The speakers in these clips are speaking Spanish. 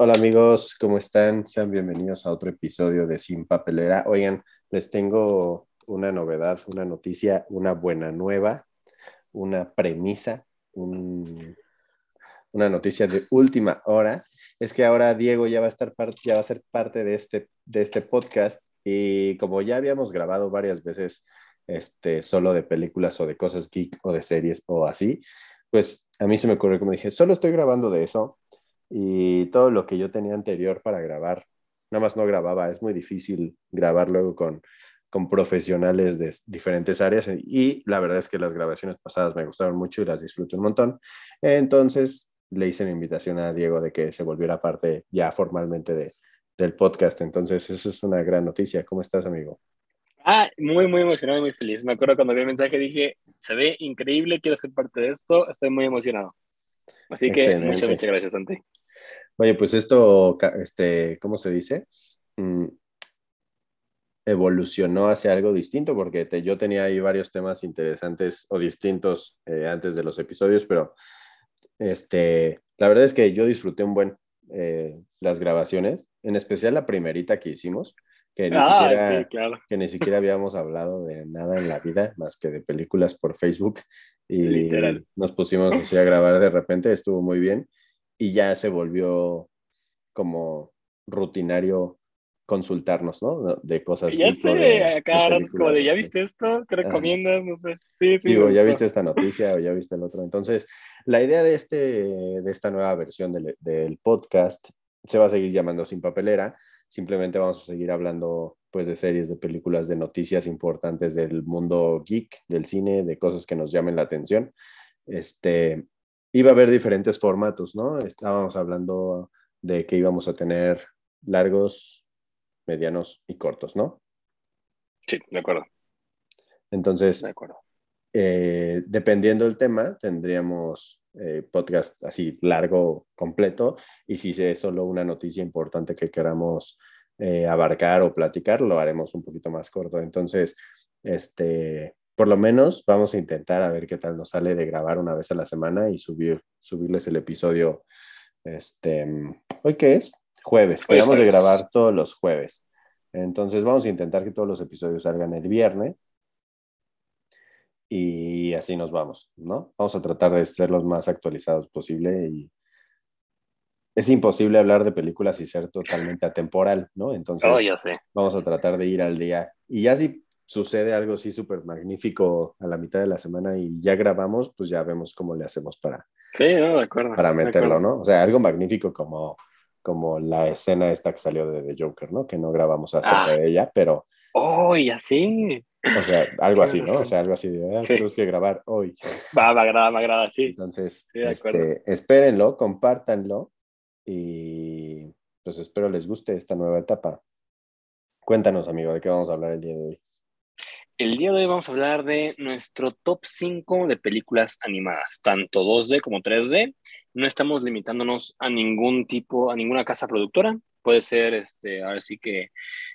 Hola amigos, ¿cómo están? Sean bienvenidos a otro episodio de Sin Papelera. Oigan, les tengo una novedad, una noticia, una buena nueva, una premisa, un- una noticia de última hora. Es que ahora Diego ya va a estar ya va a ser parte de este, de este podcast y como ya habíamos grabado varias veces este, solo de películas o de cosas geek o de series o así, pues a mí se me ocurrió como dije, solo estoy grabando de eso y todo lo que yo tenía anterior para grabar, nada más no grababa, es muy difícil grabar luego con, con profesionales de diferentes áreas y la verdad es que las grabaciones pasadas me gustaron mucho y las disfruto un montón. Entonces le hice mi invitación a Diego de que se volviera parte ya formalmente de, del podcast. Entonces, eso es una gran noticia. ¿Cómo estás, amigo? Ah, muy, muy emocionado y muy feliz. Me acuerdo cuando vi el mensaje dije, se ve increíble, quiero ser parte de esto, estoy muy emocionado. Así que Excelente. muchas, muchas gracias, Santi. Oye, pues esto, este, ¿cómo se dice? Mm, evolucionó hacia algo distinto porque te- yo tenía ahí varios temas interesantes o distintos eh, antes de los episodios, pero este, la verdad es que yo disfruté un buen eh, las grabaciones, en especial la primerita que hicimos, que ni, Ah, siquiera, sí, claro. que ni siquiera habíamos hablado de nada en la vida más que de películas por Facebook y Literal. nos pusimos así a grabar de repente, estuvo muy bien y ya se volvió como rutinario consultarnos, ¿no? De cosas. Ya de- sé, de rato es como de, ¿ya viste esto? ¿Qué recomiendas? No sé. Sí, sí. Digo, ya viste esta noticia o ya viste el otro. Entonces, la idea de, este, de esta nueva versión del, del podcast se va a seguir llamando Sin Papelera. Simplemente vamos a seguir hablando pues de series, de películas, de noticias importantes del mundo geek, del cine, de cosas que nos llamen la atención. Este, iba a haber diferentes formatos, ¿no? Estábamos hablando de que íbamos a tener largos, medianos y cortos, ¿no? Sí, de acuerdo, Entonces, de acuerdo. eh, dependiendo del tema, tendríamos eh, podcast así largo, completo, y si es solo una noticia importante que queramos eh, abarcar o platicar, lo haremos un poquito más corto. Entonces, este, por lo menos vamos a intentar a ver qué tal nos sale de grabar una vez a la semana y subir, subirles el episodio. Este, ¿Hoy qué es? Jueves. Quedamos de grabar todos los jueves. Entonces vamos a intentar que todos los episodios salgan el viernes y así nos vamos, ¿no? Vamos a tratar de ser los más actualizados posible y es imposible hablar de películas y ser totalmente atemporal, ¿no? Entonces Oh, ya sé. vamos a tratar de ir al día y ya si sucede algo así súper magnífico a la mitad de la semana y ya grabamos, pues ya vemos cómo le hacemos para, Sí, no, de acuerdo. para de meterlo, acuerdo. ¿no? O sea, algo magnífico como, como la escena esta que salió de The Joker, ¿no? Que no grabamos acerca Ah. de ella, pero, Oh, ya sé. o sea, algo así, ¿no? O sea, algo así de, ah, Sí. tenemos que grabar hoy. Va, me agrada, me agrada, sí. Entonces, Sí, de este, espérenlo, compártanlo y pues espero les guste esta nueva etapa. Cuéntanos, amigo, de qué vamos a hablar el día de hoy. El día de hoy vamos a hablar de nuestro top 5 de películas animadas, tanto 2D como 3D. No estamos limitándonos a ningún tipo, a ninguna casa productora. Puede ser, este, ahora sí que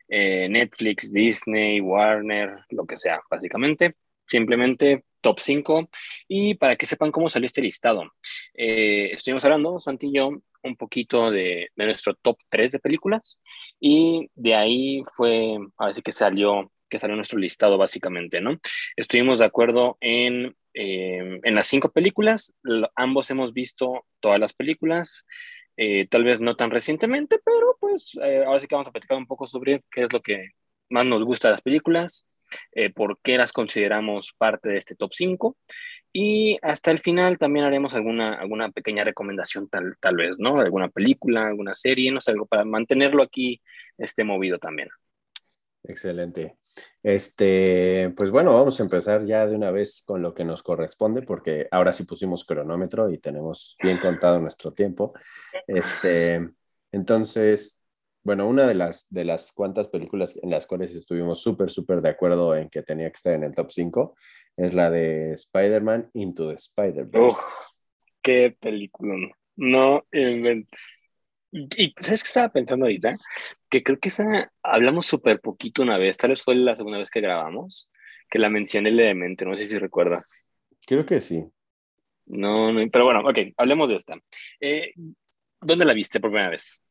eh, Netflix, Disney, Warner, lo que sea, básicamente. Simplemente top 5. Y para que sepan cómo salió este listado, eh, estuvimos hablando, Santi y yo, un poquito de, de nuestro top 3 de películas. Y de ahí fue, ahora sí que salió que salió nuestro listado básicamente, ¿no? Estuvimos de acuerdo en, eh, en las cinco películas, ambos hemos visto todas las películas, eh, tal vez no tan recientemente, pero pues eh, ahora sí que vamos a platicar un poco sobre qué es lo que más nos gusta de las películas, eh, por qué las consideramos parte de este top 5 y hasta el final también haremos alguna, alguna pequeña recomendación tal, tal vez, ¿no? Alguna película, alguna serie, no sé, algo para mantenerlo aquí este, movido también. Excelente. Este, pues bueno, vamos a empezar ya de una vez con lo que nos corresponde, porque ahora sí pusimos cronómetro y tenemos bien contado nuestro tiempo. Este, entonces, bueno, una de las, de las cuantas películas en las cuales estuvimos súper, súper de acuerdo en que tenía que estar en el top 5 es la de Spider-Man Into the Spider-Verse. Qué película, no inventes. Y, ¿sabes qué estaba pensando ahorita? Que creo que esa hablamos súper poquito una vez, tal vez fue la segunda vez que grabamos, que la mencioné levemente, no sé si recuerdas. Creo que sí. No, no, pero bueno, ok, hablemos de esta. Eh, ¿Dónde la viste por primera vez?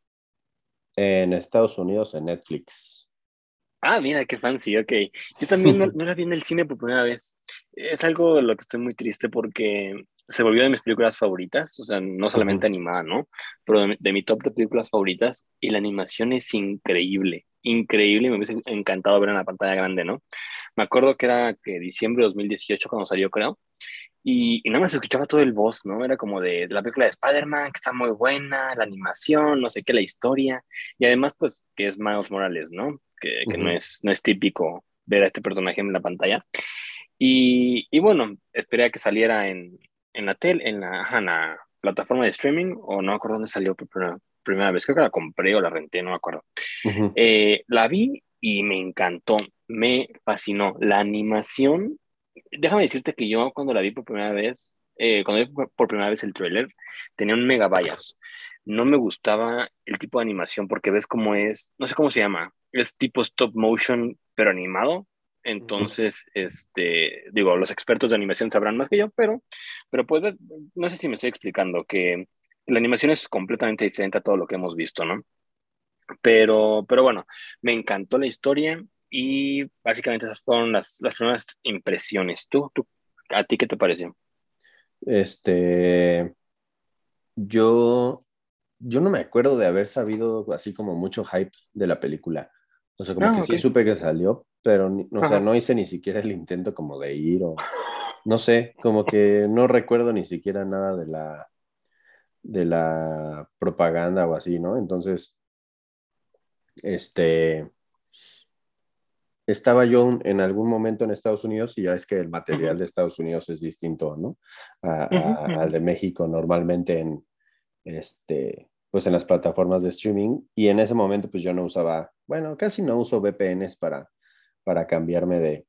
En Estados Unidos, en Netflix. Ah, mira, qué fancy, ok. Yo también no, no, la vi en el cine por primera vez. Es algo de lo que estoy muy triste porque se volvió de mis películas favoritas, o sea, no solamente animada, ¿no? Pero de, mi top de películas favoritas y la animación es increíble, increíble, me hubiese encantado ver en la pantalla grande, ¿no? Me acuerdo que era que diciembre de 2018 cuando salió, creo, y, nada más escuchaba todo el voz, ¿no? Era como de, la película de Spider-Man, que está muy buena, la animación, no sé qué, la historia, y además, pues, que es Miles Morales, ¿no? Que, que no, es, no es típico ver a este personaje en la pantalla. Y, y bueno, esperé a que saliera en, en la tele, en la, en la, plataforma de streaming, o no me acuerdo dónde salió por primera, primera, vez, creo que la compré o la renté, no me acuerdo. eh, la vi y me encantó, me fascinó. La animación, déjame decirte que yo cuando la vi por primera vez, eh, cuando vi por primera vez el trailer, tenía un mega bias. No me gustaba el tipo de animación porque ves cómo es, no sé cómo se llama, es tipo stop motion, pero animado. Entonces, este, digo, los expertos de animación sabrán más que yo, pero, pero pues, no sé si me estoy explicando, que la animación es completamente diferente a todo lo que hemos visto, ¿no? Pero, pero bueno, me encantó la historia y básicamente esas fueron las, las primeras impresiones. ¿Tú, tú, a ti qué te pareció? Este, yo, yo no me acuerdo de haber sabido así como mucho hype de la película. O sea, como ah, que sí supe que salió, pero, o sea, no hice ni siquiera el intento como de ir o, no sé, como que no recuerdo ni siquiera nada de la, de la propaganda o así, ¿no? Entonces, este, estaba yo en algún momento en Estados Unidos y ya es que el material de Estados Unidos es distinto, ¿no? al de México normalmente en, este, pues en las plataformas de streaming y en ese momento pues yo no usaba, bueno, casi no uso VPNs para, para cambiarme de,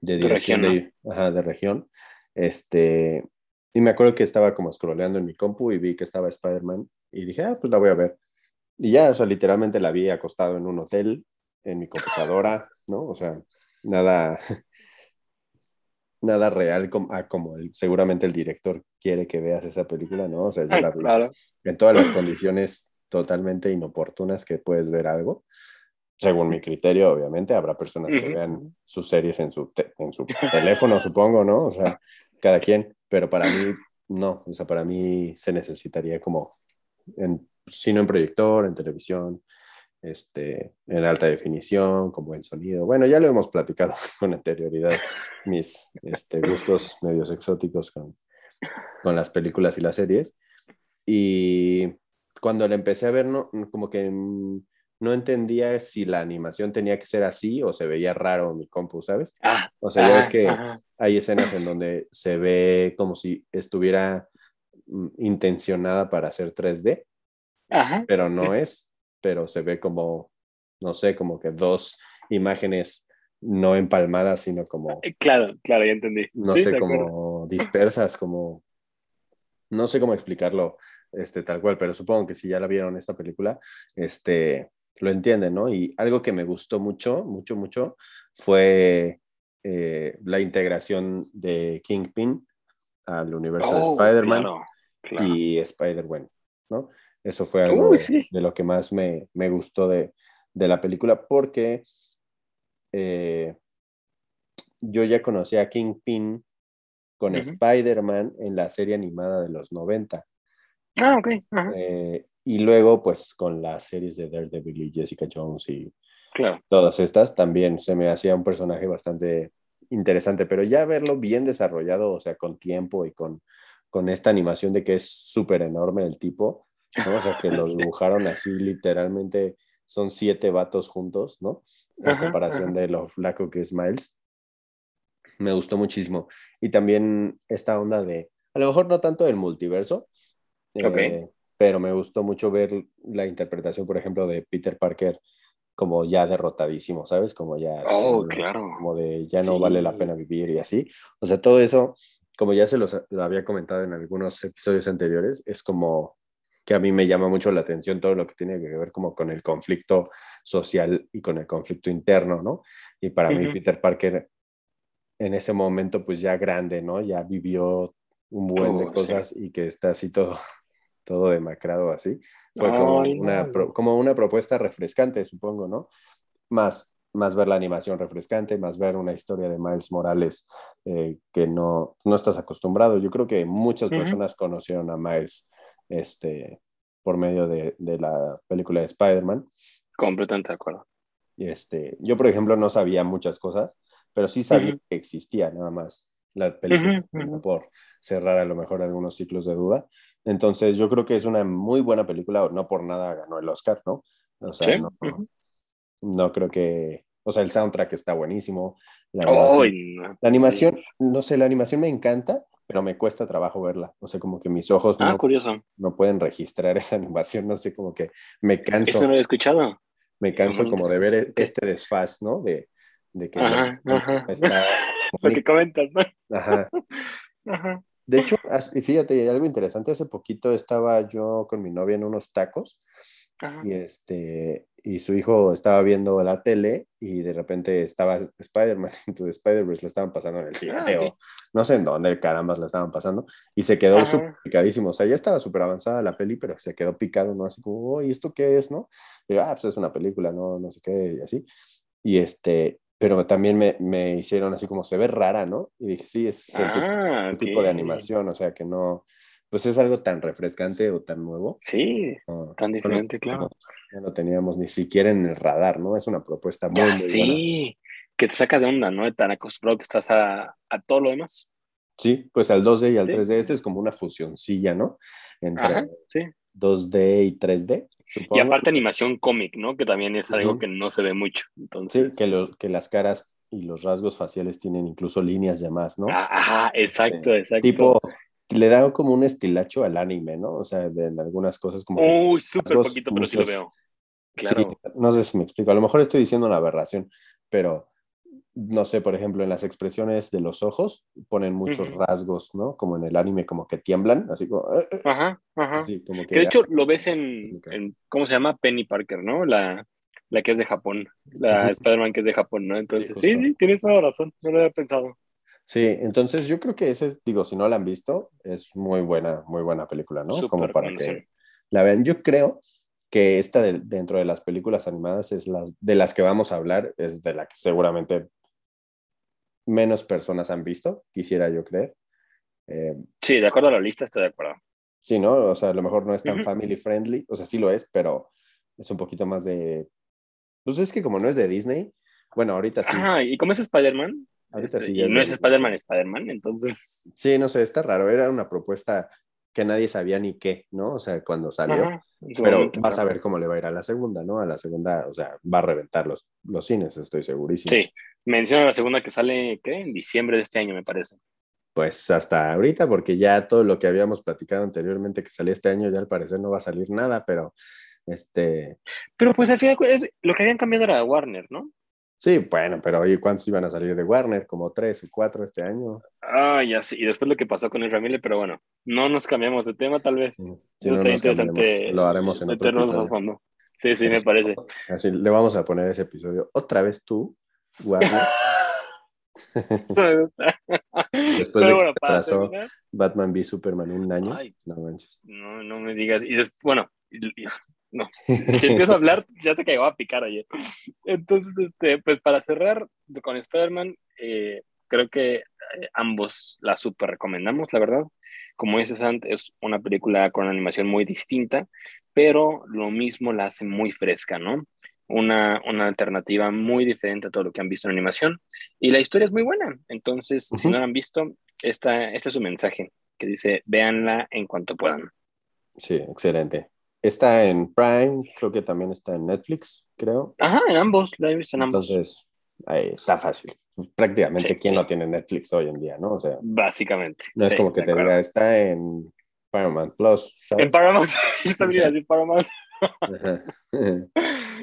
de dirección de, región, de, región. Este, y me acuerdo que estaba como scrolleando en mi compu y vi que estaba Spider-Man y dije, ah, pues la voy a ver. Y ya, o sea, literalmente la vi acostado en un hotel, en mi computadora, ¿no? O sea, nada, nada real como, ah, como seguramente el director quiere que veas esa película, ¿no? O sea, yo la vi en todas las condiciones totalmente inoportunas que puedes ver algo. Según mi criterio, obviamente, habrá personas que vean sus series en su, en su teléfono, supongo, ¿no? O sea, cada quien, pero para mí no, o sea, para mí se necesitaría como, en, sino en proyector, en televisión, este, en alta definición, con buen sonido. Bueno, ya lo hemos platicado con anterioridad, mis este, gustos medios exóticos con, con las películas y las series. Y cuando la empecé a ver, no, como que no entendía si la animación tenía que ser así o se veía raro en mi compu, ¿sabes? Ah, o sea, ya ves que hay escenas en donde se ve como si estuviera mm, intencionada para hacer 3D, pero no es, pero se ve como, no sé, como que dos imágenes no empalmadas, sino como... Eh, claro, claro, ya entendí. No sé, como dispersas, como... No sé cómo explicarlo este, tal cual, pero supongo que si ya la vieron esta película, este, lo entienden, ¿no? Y algo que me gustó mucho, mucho, mucho, fue eh, la integración de Kingpin al universo de oh, Spider-Man y Spider-Man, ¿no? Eso fue algo de, lo que más me, me gustó de, de, la película porque eh, yo ya conocía a Kingpin con Spider-Man en la serie animada de los 90. Ah, ok. Eh, y luego, pues, con las series de Daredevil y Jessica Jones y todas estas, también se me hacía un personaje bastante interesante, pero ya verlo bien desarrollado, o sea, con tiempo y con, con esta animación de que es súper enorme el tipo, ¿no? O sea, que lo dibujaron así literalmente, son siete vatos juntos, ¿no? En comparación de lo flaco que es Miles. Me gustó muchísimo. Y también esta onda de, a lo mejor no tanto del multiverso, eh, pero me gustó mucho ver la interpretación, por ejemplo, de Peter Parker como ya derrotadísimo, ¿sabes? Como ya... Oh, claro. Como de ya no vale la pena vivir y así. O sea, todo eso, como ya se los lo había comentado en algunos episodios anteriores, es como que a mí me llama mucho la atención todo lo que tiene que ver como con el conflicto social y con el conflicto interno, ¿no? Y para mí Peter Parker en ese momento pues ya grande, ¿no? Ya vivió un buen de cosas y que está así todo, todo demacrado así. Fue como, una, no. como una propuesta refrescante, supongo, ¿no? Más, más ver la animación refrescante, más ver una historia de Miles Morales eh, que no, no estás acostumbrado. Yo creo que muchas personas conocieron a Miles este, por medio de, de la película de Spider-Man. Completamente de acuerdo. Este, yo, por ejemplo, no sabía muchas cosas, pero sí sabía que existía nada más la película por cerrar a lo mejor algunos ciclos de duda. Entonces, yo creo que es una muy buena película, no por nada ganó el Oscar, ¿no? O sea, Sí, no, no creo que, o sea, el soundtrack está buenísimo. La animación, no. la animación, no sé, la animación me encanta, pero me cuesta trabajo verla. O sea, como que mis ojos Ah, no, curioso. no pueden registrar esa animación, no sé, como que me canso Eso no lo he escuchado. me canso como de ver este desfaz, ¿no? De, de que Ajá, la- ajá. está Lo que comentas, ¿no? Ajá. Ajá. De hecho, y fíjate, algo interesante, hace poquito estaba yo con mi novia en unos tacos Ajá. y este y su hijo estaba viendo la tele y de repente estaba Spider-Man the Spider-Verse, lo estaban pasando en el 7 Ah, no sé en dónde carambas la estaban pasando y se quedó súper picadísimo, o sea, ya estaba súper avanzada la peli, pero se quedó picado, ¿no? Así como, oye, ¿esto qué es, no? Y yo, ah, pues es una película, no, no sé qué, y así. Y este, pero también me, me hicieron así como, se ve rara, ¿no? Y dije, sí, es el tipo Ah, tipo de animación, o sea que no, pues es algo tan refrescante o tan nuevo. Sí, no, tan no diferente, claro. Ya no teníamos ni siquiera en el radar, ¿no? Es una propuesta muy, Ya muy buena. sí, que te saca de onda, ¿no? Tan acostumbrado que estás a, a todo lo demás. Sí, pues al 2D y al Sí. 3D, este es como una fusioncilla, ¿no? Entre Ajá, sí. 2D y 3D, Y aparte animación cómic, ¿no? Que también es algo que no se ve mucho. Sí, Entonces, que, los que las caras y los rasgos faciales tienen incluso líneas de más, ¿no? Ah, Ajá, exacto, exacto. Tipo, le da como un estilacho al anime, ¿no? O sea, de, en algunas cosas como Uy, súper poquito, pero sí lo veo. Claro. Sí, no sé si me explico. A lo mejor estoy diciendo una aberración, pero no sé, por ejemplo, en las expresiones de los ojos ponen muchos rasgos, ¿no? Como en el anime, como que tiemblan, así como, eh, eh, Ajá, ajá. así como que. Que de hecho lo ves en, en- ¿cómo se llama? Penny Parker, ¿no? La, la que es de Japón, la. Spider-Man que es de Japón, ¿no? Entonces, justo. sí, sí, tienes toda razón, no lo había pensado. Sí, entonces yo creo que ese, es- digo, si no la han visto, es muy buena, muy buena película, ¿no? Como para que la vean. Yo creo que esta de- dentro de las películas animadas es las de las que vamos a hablar, es de la que seguramente menos personas han visto, quisiera yo creer. Eh, Sí, de acuerdo a la lista, estoy de acuerdo. Sí, ¿no? O sea, a lo mejor no es tan Ujú. family friendly, o sea, sí lo es, pero es un poquito más de... Pues es que como no es de Disney, bueno, ahorita sí, Ajá, y como es Spider-Man, ahorita este, sí. y ya es no de es. Spider-Man, Spider-Man, entonces. Sí, no sé, está raro, era una propuesta que nadie sabía ni qué, ¿no? O sea, cuando salió, Ajá, pero vas a ver cómo le va a ir a la segunda, ¿no? A la segunda, o sea, va a reventar los, los cines, estoy segurísimo. Sí, menciona la segunda que sale, ¿qué? En diciembre de este año, me parece. Pues hasta ahorita, porque ya todo lo que habíamos platicado anteriormente que salía este año, ya al parecer no va a salir nada, pero este, Pero pues al final, lo que habían cambiado era Warner, ¿no? Sí, bueno, pero oye, ¿cuántos iban a salir de Warner? Como tres o cuatro este año. Ah, ya sí. Y después lo que pasó con el Ramírez, pero bueno, no nos cambiamos de tema, tal vez. Eso no nos interesante lo haremos en otro episodio. fondo. Sí, sí, me parece. Así le vamos a poner ese episodio. Otra vez tú, Warner. Eso me gusta. Después Pero de que bueno, atrasó Batman v Superman un año. Ay. No manches. no, no me digas. Y después, bueno, no. Si empiezo a hablar, ya te cayó a picar ayer. Entonces, este, pues para cerrar con Spider-Man, eh, creo que eh, ambos la super recomendamos, la verdad. Como dices antes, es una película con una animación muy distinta, pero lo mismo la hace muy fresca, ¿no? Una, una alternativa muy diferente a todo lo que han visto en animación. Y la historia es muy buena. Entonces, si Ujú. no la han visto, esta, este es su mensaje, que dice, véanla en cuanto puedan. Sí, excelente. Está en Prime, creo que también está en Netflix, creo. Ajá, en ambos, la he visto en ambos. Entonces, ahí está fácil. Prácticamente, Sí. ¿quién no tiene Netflix hoy en día, no? O sea, Básicamente. no es Sí, como que te acuerdo. diga, está en Paramount Plus, ¿sabes? En Paramount, yo también Sí. decir Paramount.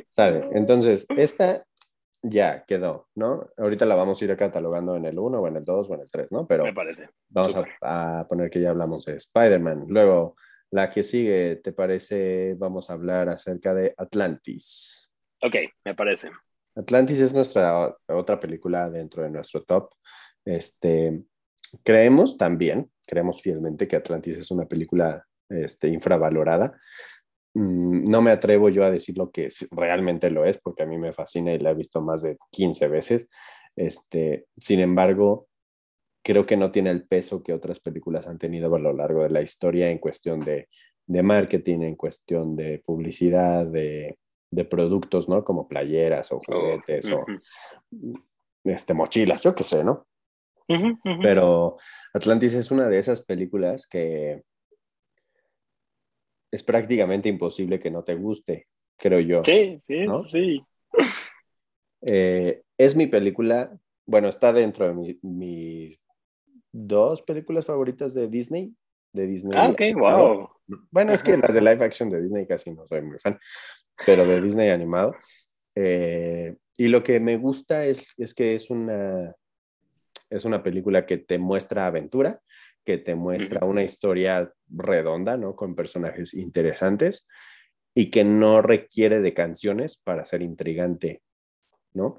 ¿Sabe? Entonces, esta ya quedó, ¿no? Ahorita la vamos a ir catalogando en el 1 o en el 2 o en el 3, ¿no? Pero Me parece. vamos a, a poner que ya hablamos de Spider-Man. Luego, la que sigue, ¿te parece? Vamos a hablar acerca de Atlantis. Ok, me parece. Atlantis es nuestra otra película dentro de nuestro top. Este, creemos también, creemos fielmente que Atlantis es una película este, infravalorada. Mm, no me atrevo yo a decir lo que realmente lo es, porque a mí me fascina y la he visto más de 15 veces. Este, sin embargo, creo que no tiene el peso que otras películas han tenido a lo largo de la historia en cuestión de, de marketing, en cuestión de publicidad, de, de, productos, ¿no? Como playeras o oh, juguetes o este, mochilas, yo qué sé, ¿no? Pero Atlantis es una de esas películas que es prácticamente imposible que no te guste, creo yo. Sí, sí, sí. Eh, es mi película, bueno, está dentro de mis dos películas favoritas de Disney. De Disney. Ah, ok, wow. Bueno, es que las de live action de Disney casi no soy muy fan, pero de Disney animado. Eh, y lo que me gusta es, es que es una, es una película que te muestra aventura, que te muestra una historia redonda, ¿no? Con personajes interesantes y que no requiere de canciones para ser intrigante, ¿no?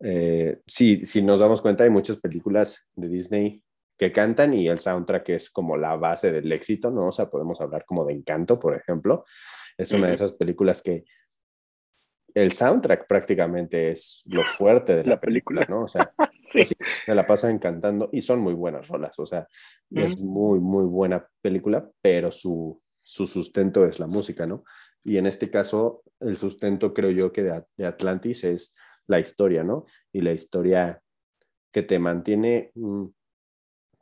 Eh, si, si nos damos cuenta, hay muchas películas de Disney que cantan y el soundtrack es como la base del éxito, ¿no? O sea, podemos hablar como de Encanto, por ejemplo. Es una de esas películas que el soundtrack prácticamente es lo fuerte de la, película, ¿no? O sea, pues se la pasan cantando y son muy buenas rolas, o sea, es muy, muy buena película, pero su, su, sustento es la música, ¿no? Y en este caso, el sustento creo yo que de, Atlantis es la historia, ¿no? Y la historia que te mantiene mm,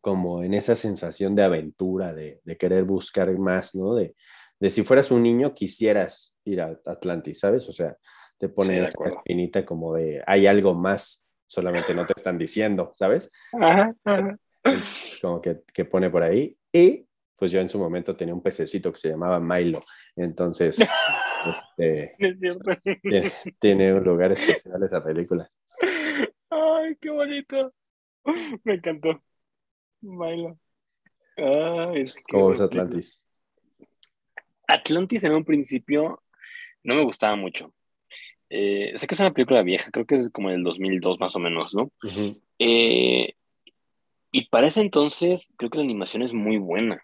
como en esa sensación de aventura, de, de querer buscar más, ¿no? De, de si fueras un niño, quisieras ir a Atlantis, ¿sabes? O sea, te pone esa espinita como de hay algo más, solamente no te están diciendo, ¿sabes? Ajá, Como que, que, pone por ahí. Y pues yo en su momento tenía un pececito que se llamaba Milo. Entonces, este, es cierto. Tiene, tiene, un lugar especial esa película. Ay, qué bonito. Me encantó. Milo. Ay, es ¿Cómo es Atlantis? Atlantis en un principio no me gustaba mucho. Eh, sé que es una película vieja, creo que es como del 2002 más o menos, ¿no? Eh, y para ese entonces, creo que la animación es muy buena.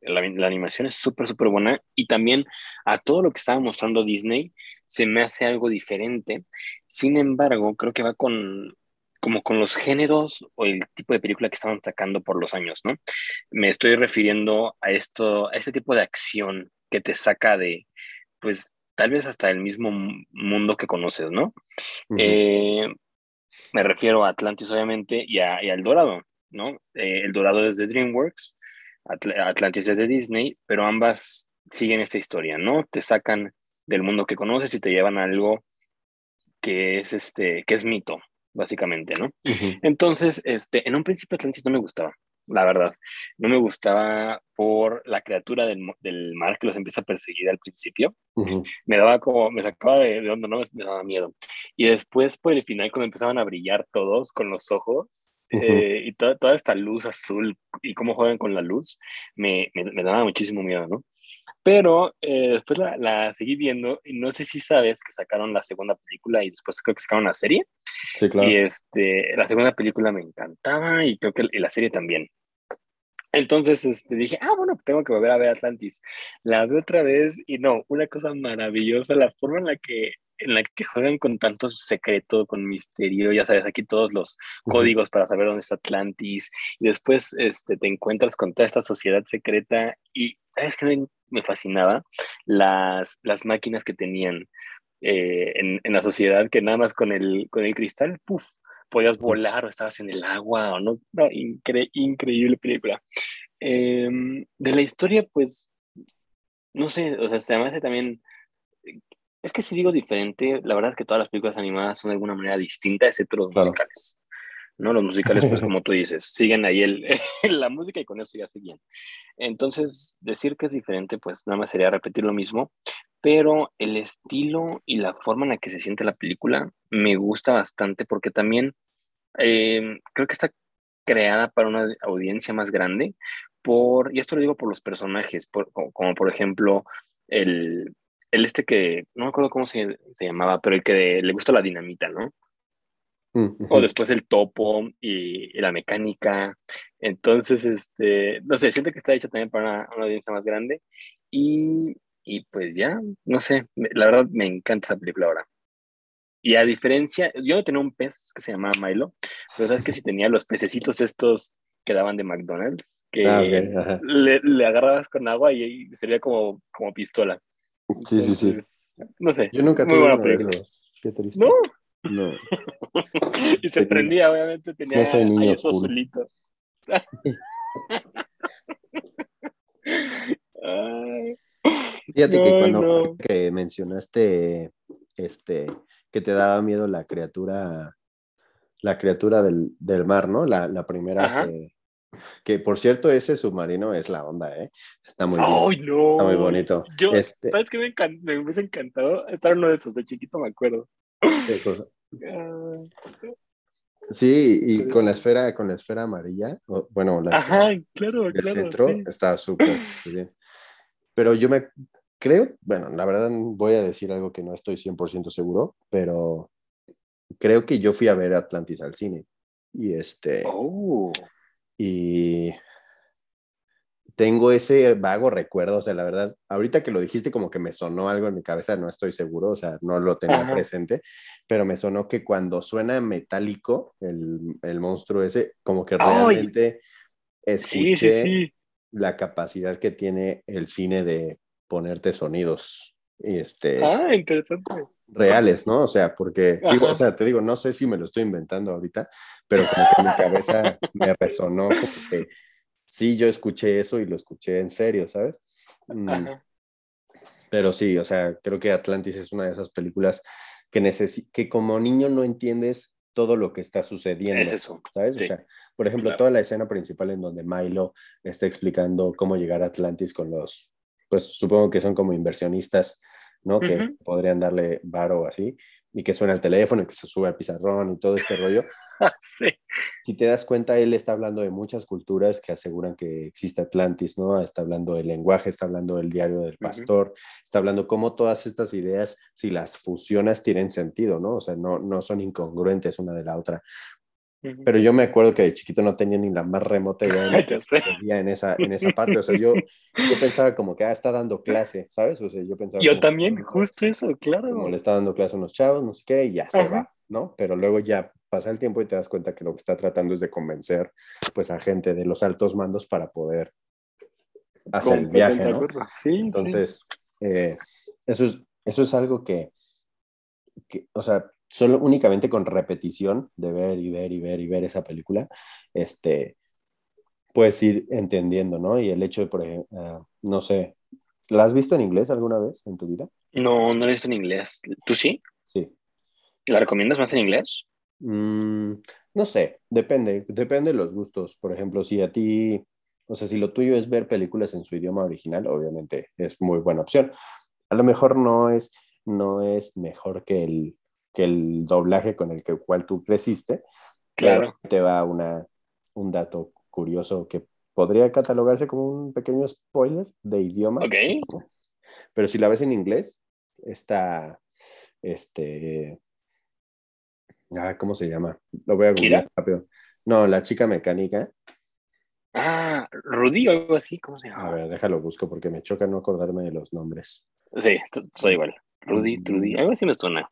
La, animación es súper, súper buena. Y también a todo lo que estaba mostrando Disney se me hace algo diferente. Sin embargo, creo que va con, como con los géneros o el tipo de película que estaban sacando por los años, ¿no? Me estoy refiriendo a esto, a este tipo de acción que te saca de, pues, tal vez hasta el mismo mundo que conoces, ¿no? Eh, me refiero a Atlantis, obviamente, y, a, El Dorado, ¿no? Eh, el Dorado es de DreamWorks, Atlantis es de Disney, pero ambas siguen esta historia, ¿no? Te sacan del mundo que conoces y te llevan a algo que es, este, que es mito, básicamente, ¿no? Entonces, este, en un principio Atlantis no me gustaba la verdad. No me gustaba por la criatura del, del mar que los empieza a perseguir al principio. Me daba como, me sacaba de, de onda, no me, daba miedo. Y después por el final, cuando empezaban a brillar todos con los ojos, eh, y toda, toda esta luz azul y cómo juegan con la luz, me, me, me daba muchísimo miedo, ¿no? Pero eh, después la, la, seguí viendo y no sé si sabes que sacaron la segunda película y después creo que sacaron la serie. Sí, claro. Y este, la segunda película me encantaba y creo que la serie también. Entonces este, dije, ah, bueno, tengo que volver a ver Atlantis. La veo otra vez y no, una cosa maravillosa, la forma en la que en la que juegan con tanto secreto, con misterio, ya sabes, aquí todos los códigos para saber dónde está Atlantis, y después este, te encuentras con toda esta sociedad secreta, y ¿sabes qué me, fascinaba? Las, las máquinas que tenían eh, en, en, la sociedad, que nada más con el, con el cristal, puff, podías volar o estabas en el agua, o no, increíble película. Em, de la historia, pues, no sé, o sea, se me hace también es que si digo diferente, la verdad es que todas las películas animadas son de alguna manera distintas, excepto los musicales. ¿no? Los musicales, pues como tú dices, siguen ahí el, la música y con eso ya siguen. Entonces, decir que es diferente, pues nada más sería repetir lo mismo, pero el estilo y la forma en la que se siente la película me gusta bastante porque también em, creo que está creada para una audiencia más grande, por, y esto lo digo por los personajes, como por ejemplo el, el este que, no me acuerdo cómo se, se, llamaba, pero el que le gusta la dinamita, ¿no? Mm, o después el topo y, la mecánica. Entonces, este, no sé, siento que está hecha también para una, una audiencia más grande y, y, pues ya, no sé, la verdad me encanta esa película ahora. Y a diferencia, yo no tenía un pez que se llamaba Milo, pero sabes que si tenía los pececitos estos que daban de McDonald's, que Ah, ok, ajá. le, le agarrabas con agua y, sería como, como pistola. Sí, sí, sí. No sé. Yo nunca tuve buena película. Qué triste. No, No. y se Sí. prendía, obviamente tenía No soy niño ahí esos azulitos. Fíjate que cuando no. que mencionaste este que te daba miedo la criatura, la criatura del, del mar, ¿no? La, la primera que, que, por cierto, ese submarino es la onda, ¿eh? Está muy bien. Ay, no. Está muy bonito. Yo, Este- ¿sabes qué me, encan- me hubiese encantado? Estar uno de esos, de chiquito me acuerdo. qué cosa. Ah, Sí, y con la esfera, con la esfera amarilla, o- bueno, la esfera Ajá, claro, del claro. centro sí. está súper bien. Pero yo me creo, bueno, la verdad voy a decir algo que no estoy 100% seguro, pero creo que yo fui a ver Atlantis al cine. Y este, Oh, y tengo ese vago recuerdo, o sea, la verdad, ahorita que lo dijiste como que me sonó algo en mi cabeza, no estoy seguro, o sea, no lo tenía Ajá. presente, pero me sonó que cuando suena metálico el, el monstruo ese, como que ¡Ay! realmente sí, escuché sí, sí. la capacidad que tiene el cine de ponerte sonidos y este, Ah, interesante. Reales, ¿no? O sea, porque, digo, o sea, te digo, no sé si me lo estoy inventando ahorita, pero como que mi cabeza me resonó como que sí, yo escuché eso y lo escuché en serio, ¿sabes? Mm, pero sí, o sea, creo que Atlantis es una de esas películas que, necesi- que como niño no entiendes todo lo que está sucediendo. Es eso. ¿Sabes? Sí. O sea, por ejemplo, Claro. toda la escena principal en donde Milo está explicando cómo llegar a Atlantis con los, pues supongo que son como inversionistas, ¿no? Que podrían darle varo o así, y que suena el teléfono y que se sube al pizarrón y todo este rollo. sí. Si te das cuenta, él está hablando de muchas culturas que aseguran que existe Atlantis, ¿no? Está hablando del lenguaje, está hablando del diario del pastor, está hablando cómo todas estas ideas, si las fusionas, tienen sentido, ¿no? O sea, no, no son incongruentes una de la otra. Pero yo me acuerdo que de chiquito no tenía ni la más remota idea de que en esa, en esa parte. O sea, yo, yo pensaba como que, ah, está dando clase, ¿sabes? O sea, yo pensaba Yo como también, como- justo eso, claro. Como le está dando clase a unos chavos, no sé qué, y ya se Ajá. va, ¿no? Pero luego ya pasa el tiempo y te das cuenta que lo que está tratando es de convencer, pues, a gente de los altos mandos para poder hacer el viaje, ¿no? Sí, sí. Entonces, eh, eso, es, eso es algo que, que, o sea, solo únicamente con repetición de ver y ver y ver y ver esa película, este, puedes ir entendiendo, ¿no? Y el hecho de, por ejemplo, ah, no sé, ¿la has visto en inglés alguna vez en tu vida? No, no lo he visto en inglés. ¿Tú sí? Sí. ¿La recomiendas más en inglés? Mm, no sé, depende, depende de los gustos. Por ejemplo, si a ti, o sea, si lo tuyo es ver películas en su idioma original, obviamente es muy buena opción. A lo mejor no es, no es mejor que el, que el doblaje con el que, cual tú creciste, Claro. te va una, un dato curioso que podría catalogarse como un pequeño spoiler de idioma. Ok. Pero si la ves en inglés, está, este, ah, ¿cómo se llama? Lo voy a googlear rápido. No, la chica mecánica. Ah, Rudy o algo así, ¿cmo se A llama? ver, déjalo busco porque me choca no acordarme de los nombres. Sí, soy igual. Rudy, Mm. Trudy, algo así me suena.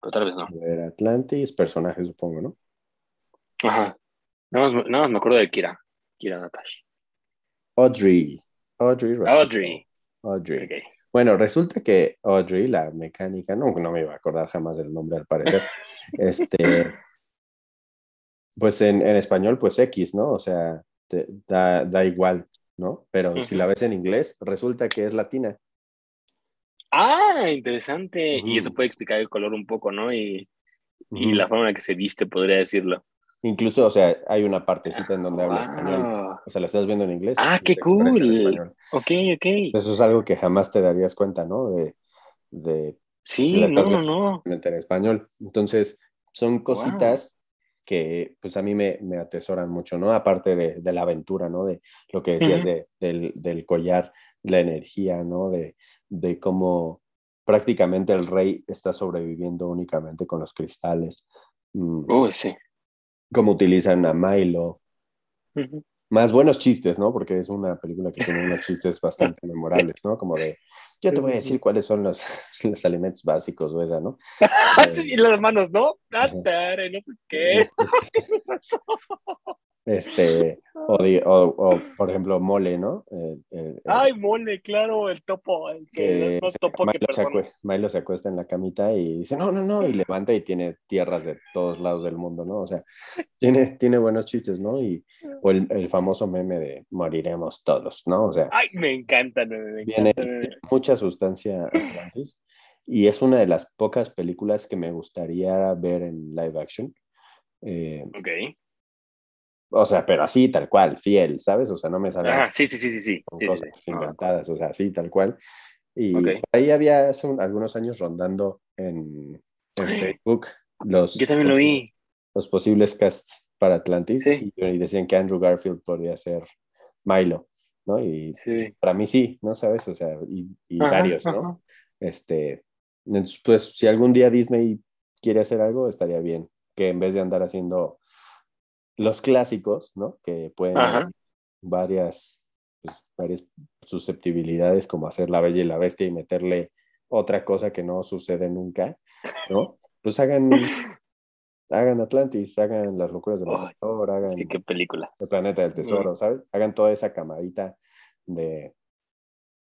Pero tal vez no. Ver, Atlantis, personaje, supongo, ¿no? Ajá. Nada más, nada más me acuerdo de Kira. Kira Natash. Audrey. Audrey. Russell. Audrey. Audrey. Bueno, resulta que Audrey, la mecánica, no, no me iba a acordar jamás del nombre al parecer. este, pues en, en español, pues X, ¿no? O sea, te- da, da igual, ¿no? Pero si la ves en inglés, resulta que es latina. Ah, interesante. Y eso puede explicar el color un poco, ¿no? Y, y la forma en la que se viste, podría decirlo. Incluso, o sea, hay una partecita en donde habla español. Wow. O sea, la estás viendo en inglés. Ah, qué cool. Ok, ok. Eso es algo que jamás te darías cuenta, ¿no? De, de si Sí, la estás no, no, no. en español. Entonces, son cositas que pues a mí me, me atesoran mucho, ¿no? Aparte de, de la aventura, ¿no? De lo que decías Ujú. de, del, del collar, la energía, ¿no? De, de cómo prácticamente el rey está sobreviviendo únicamente con los cristales. Mm, Uy, sí. cómo utilizan a Milo. Más buenos chistes, ¿no? Porque es una película que tiene unos chistes bastante memorables, ¿no? Como de, yo te voy a decir cuáles son los, los alimentos básicos o esa, ¿no? y las manos, ¿no? No sé qué. Este, o, o- o, por ejemplo, mole, ¿no? Eh, eh, eh, Ay, mole, claro, el topo. El que se- topo que se Milo se acuesta en la camita y dice, no, no, no, y levanta y tiene tierras de todos lados del mundo, ¿no? O sea, tiene, tiene buenos chistes, ¿no? Y, o el, el famoso meme de moriremos todos, ¿no? O sea, Ay, me encanta, me, me viene encanta. me- mucha sustancia Atlantis y es una de las pocas películas que me gustaría ver en live action. Eh, Ok. o sea, pero así, tal cual, fiel, ¿sabes? O sea, no me salgan Ajá, sí, sí, sí, sí, sí. con sí, cosas sí. Ah, inventadas, o sea, así, tal cual. Y Ok. por ahí había hace un- algunos años rondando en, en. Facebook los, Yo también lo posi- vi. los posibles casts para Atlantis y, y decían que Andrew Garfield podría ser Milo, ¿no? Y Sí. para mí sí, ¿no sabes? O sea, y, y Ajá, varios, ¿no? ajá. Este, entonces, pues si algún día Disney quiere hacer algo, estaría bien, que en vez de andar haciendo los clásicos, ¿no? Que pueden haber varias, pues, varias susceptibilidades, como hacer La Bella y la Bestia y meterle otra cosa que no sucede nunca, ¿no? Pues hagan, hagan Atlantis, hagan Las Locuras del Ay, Emperador, hagan que qué película. El Planeta del Tesoro, ¿sabes? Hagan toda esa camadita de,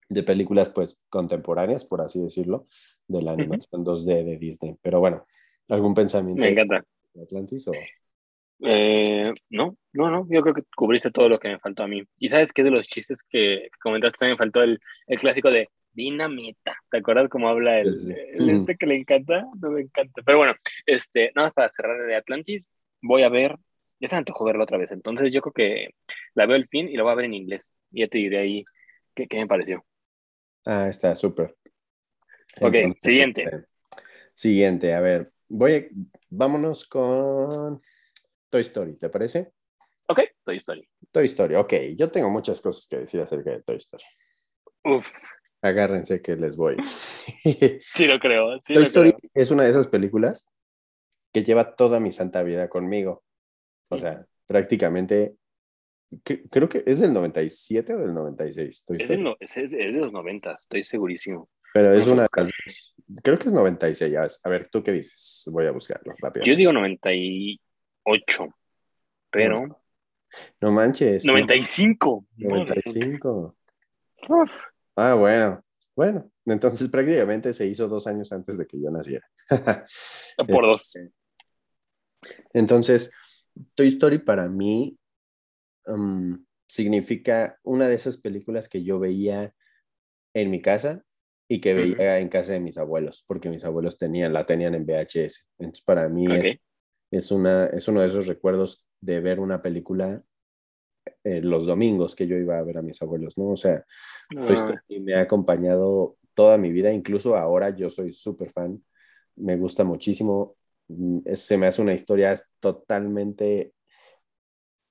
de películas, pues, contemporáneas, por así decirlo, de la animación 2D de Disney. Pero bueno, ¿algún pensamiento Me encanta. de Atlantis o...? Eh, no, no, no. Yo creo que cubriste todo lo que me faltó a mí. Y sabes qué de los chistes que, que comentaste también faltó el, el clásico de dinamita. ¿Te acuerdas cómo habla el, el este que le encanta? No me encanta. Pero bueno, este, nada más para cerrar de Atlantis, voy a ver. Ya se me antojó verlo otra vez. Entonces yo creo que la veo el fin y la voy a ver en inglés. Y ya te diré ahí qué, qué me pareció. Ah, está súper. Ok, Entonces, siguiente. este, siguiente, a ver, voy a- vámonos con Toy Story, ¿te parece? Ok, Toy Story. Toy Story, ok, yo tengo muchas cosas que decir acerca de Toy Story. Uf, Agárrense que les voy. sí lo creo. Sí Toy lo Story creo. es una de esas películas que lleva toda mi santa vida conmigo. O Sí. sea, prácticamente, cre- creo que es del 97 o del 96. Toy Es Story. no- es, es de los 90, estoy segurísimo. Pero es una de las dos. Creo que es 96. A ver, a ver, ¿tú qué dices? Voy a buscarlo rápido. Yo digo 98, pero No manches. no, 95. madre. 95. Ah, bueno. Bueno, entonces prácticamente se hizo dos años antes de que yo naciera. por dos. Entonces, Toy Story para mí um, significa una de esas películas que yo veía en mi casa y que veía en casa de mis abuelos, porque mis abuelos tenían, la tenían en VHS. Entonces, para mí es, es, una, es uno de esos recuerdos de ver una película eh, los domingos que yo iba a ver a mis abuelos, ¿no? O sea, Ah, Story me ha acompañado toda mi vida, incluso ahora yo soy súper fan, me gusta muchísimo, Mm, es- se me hace una historia totalmente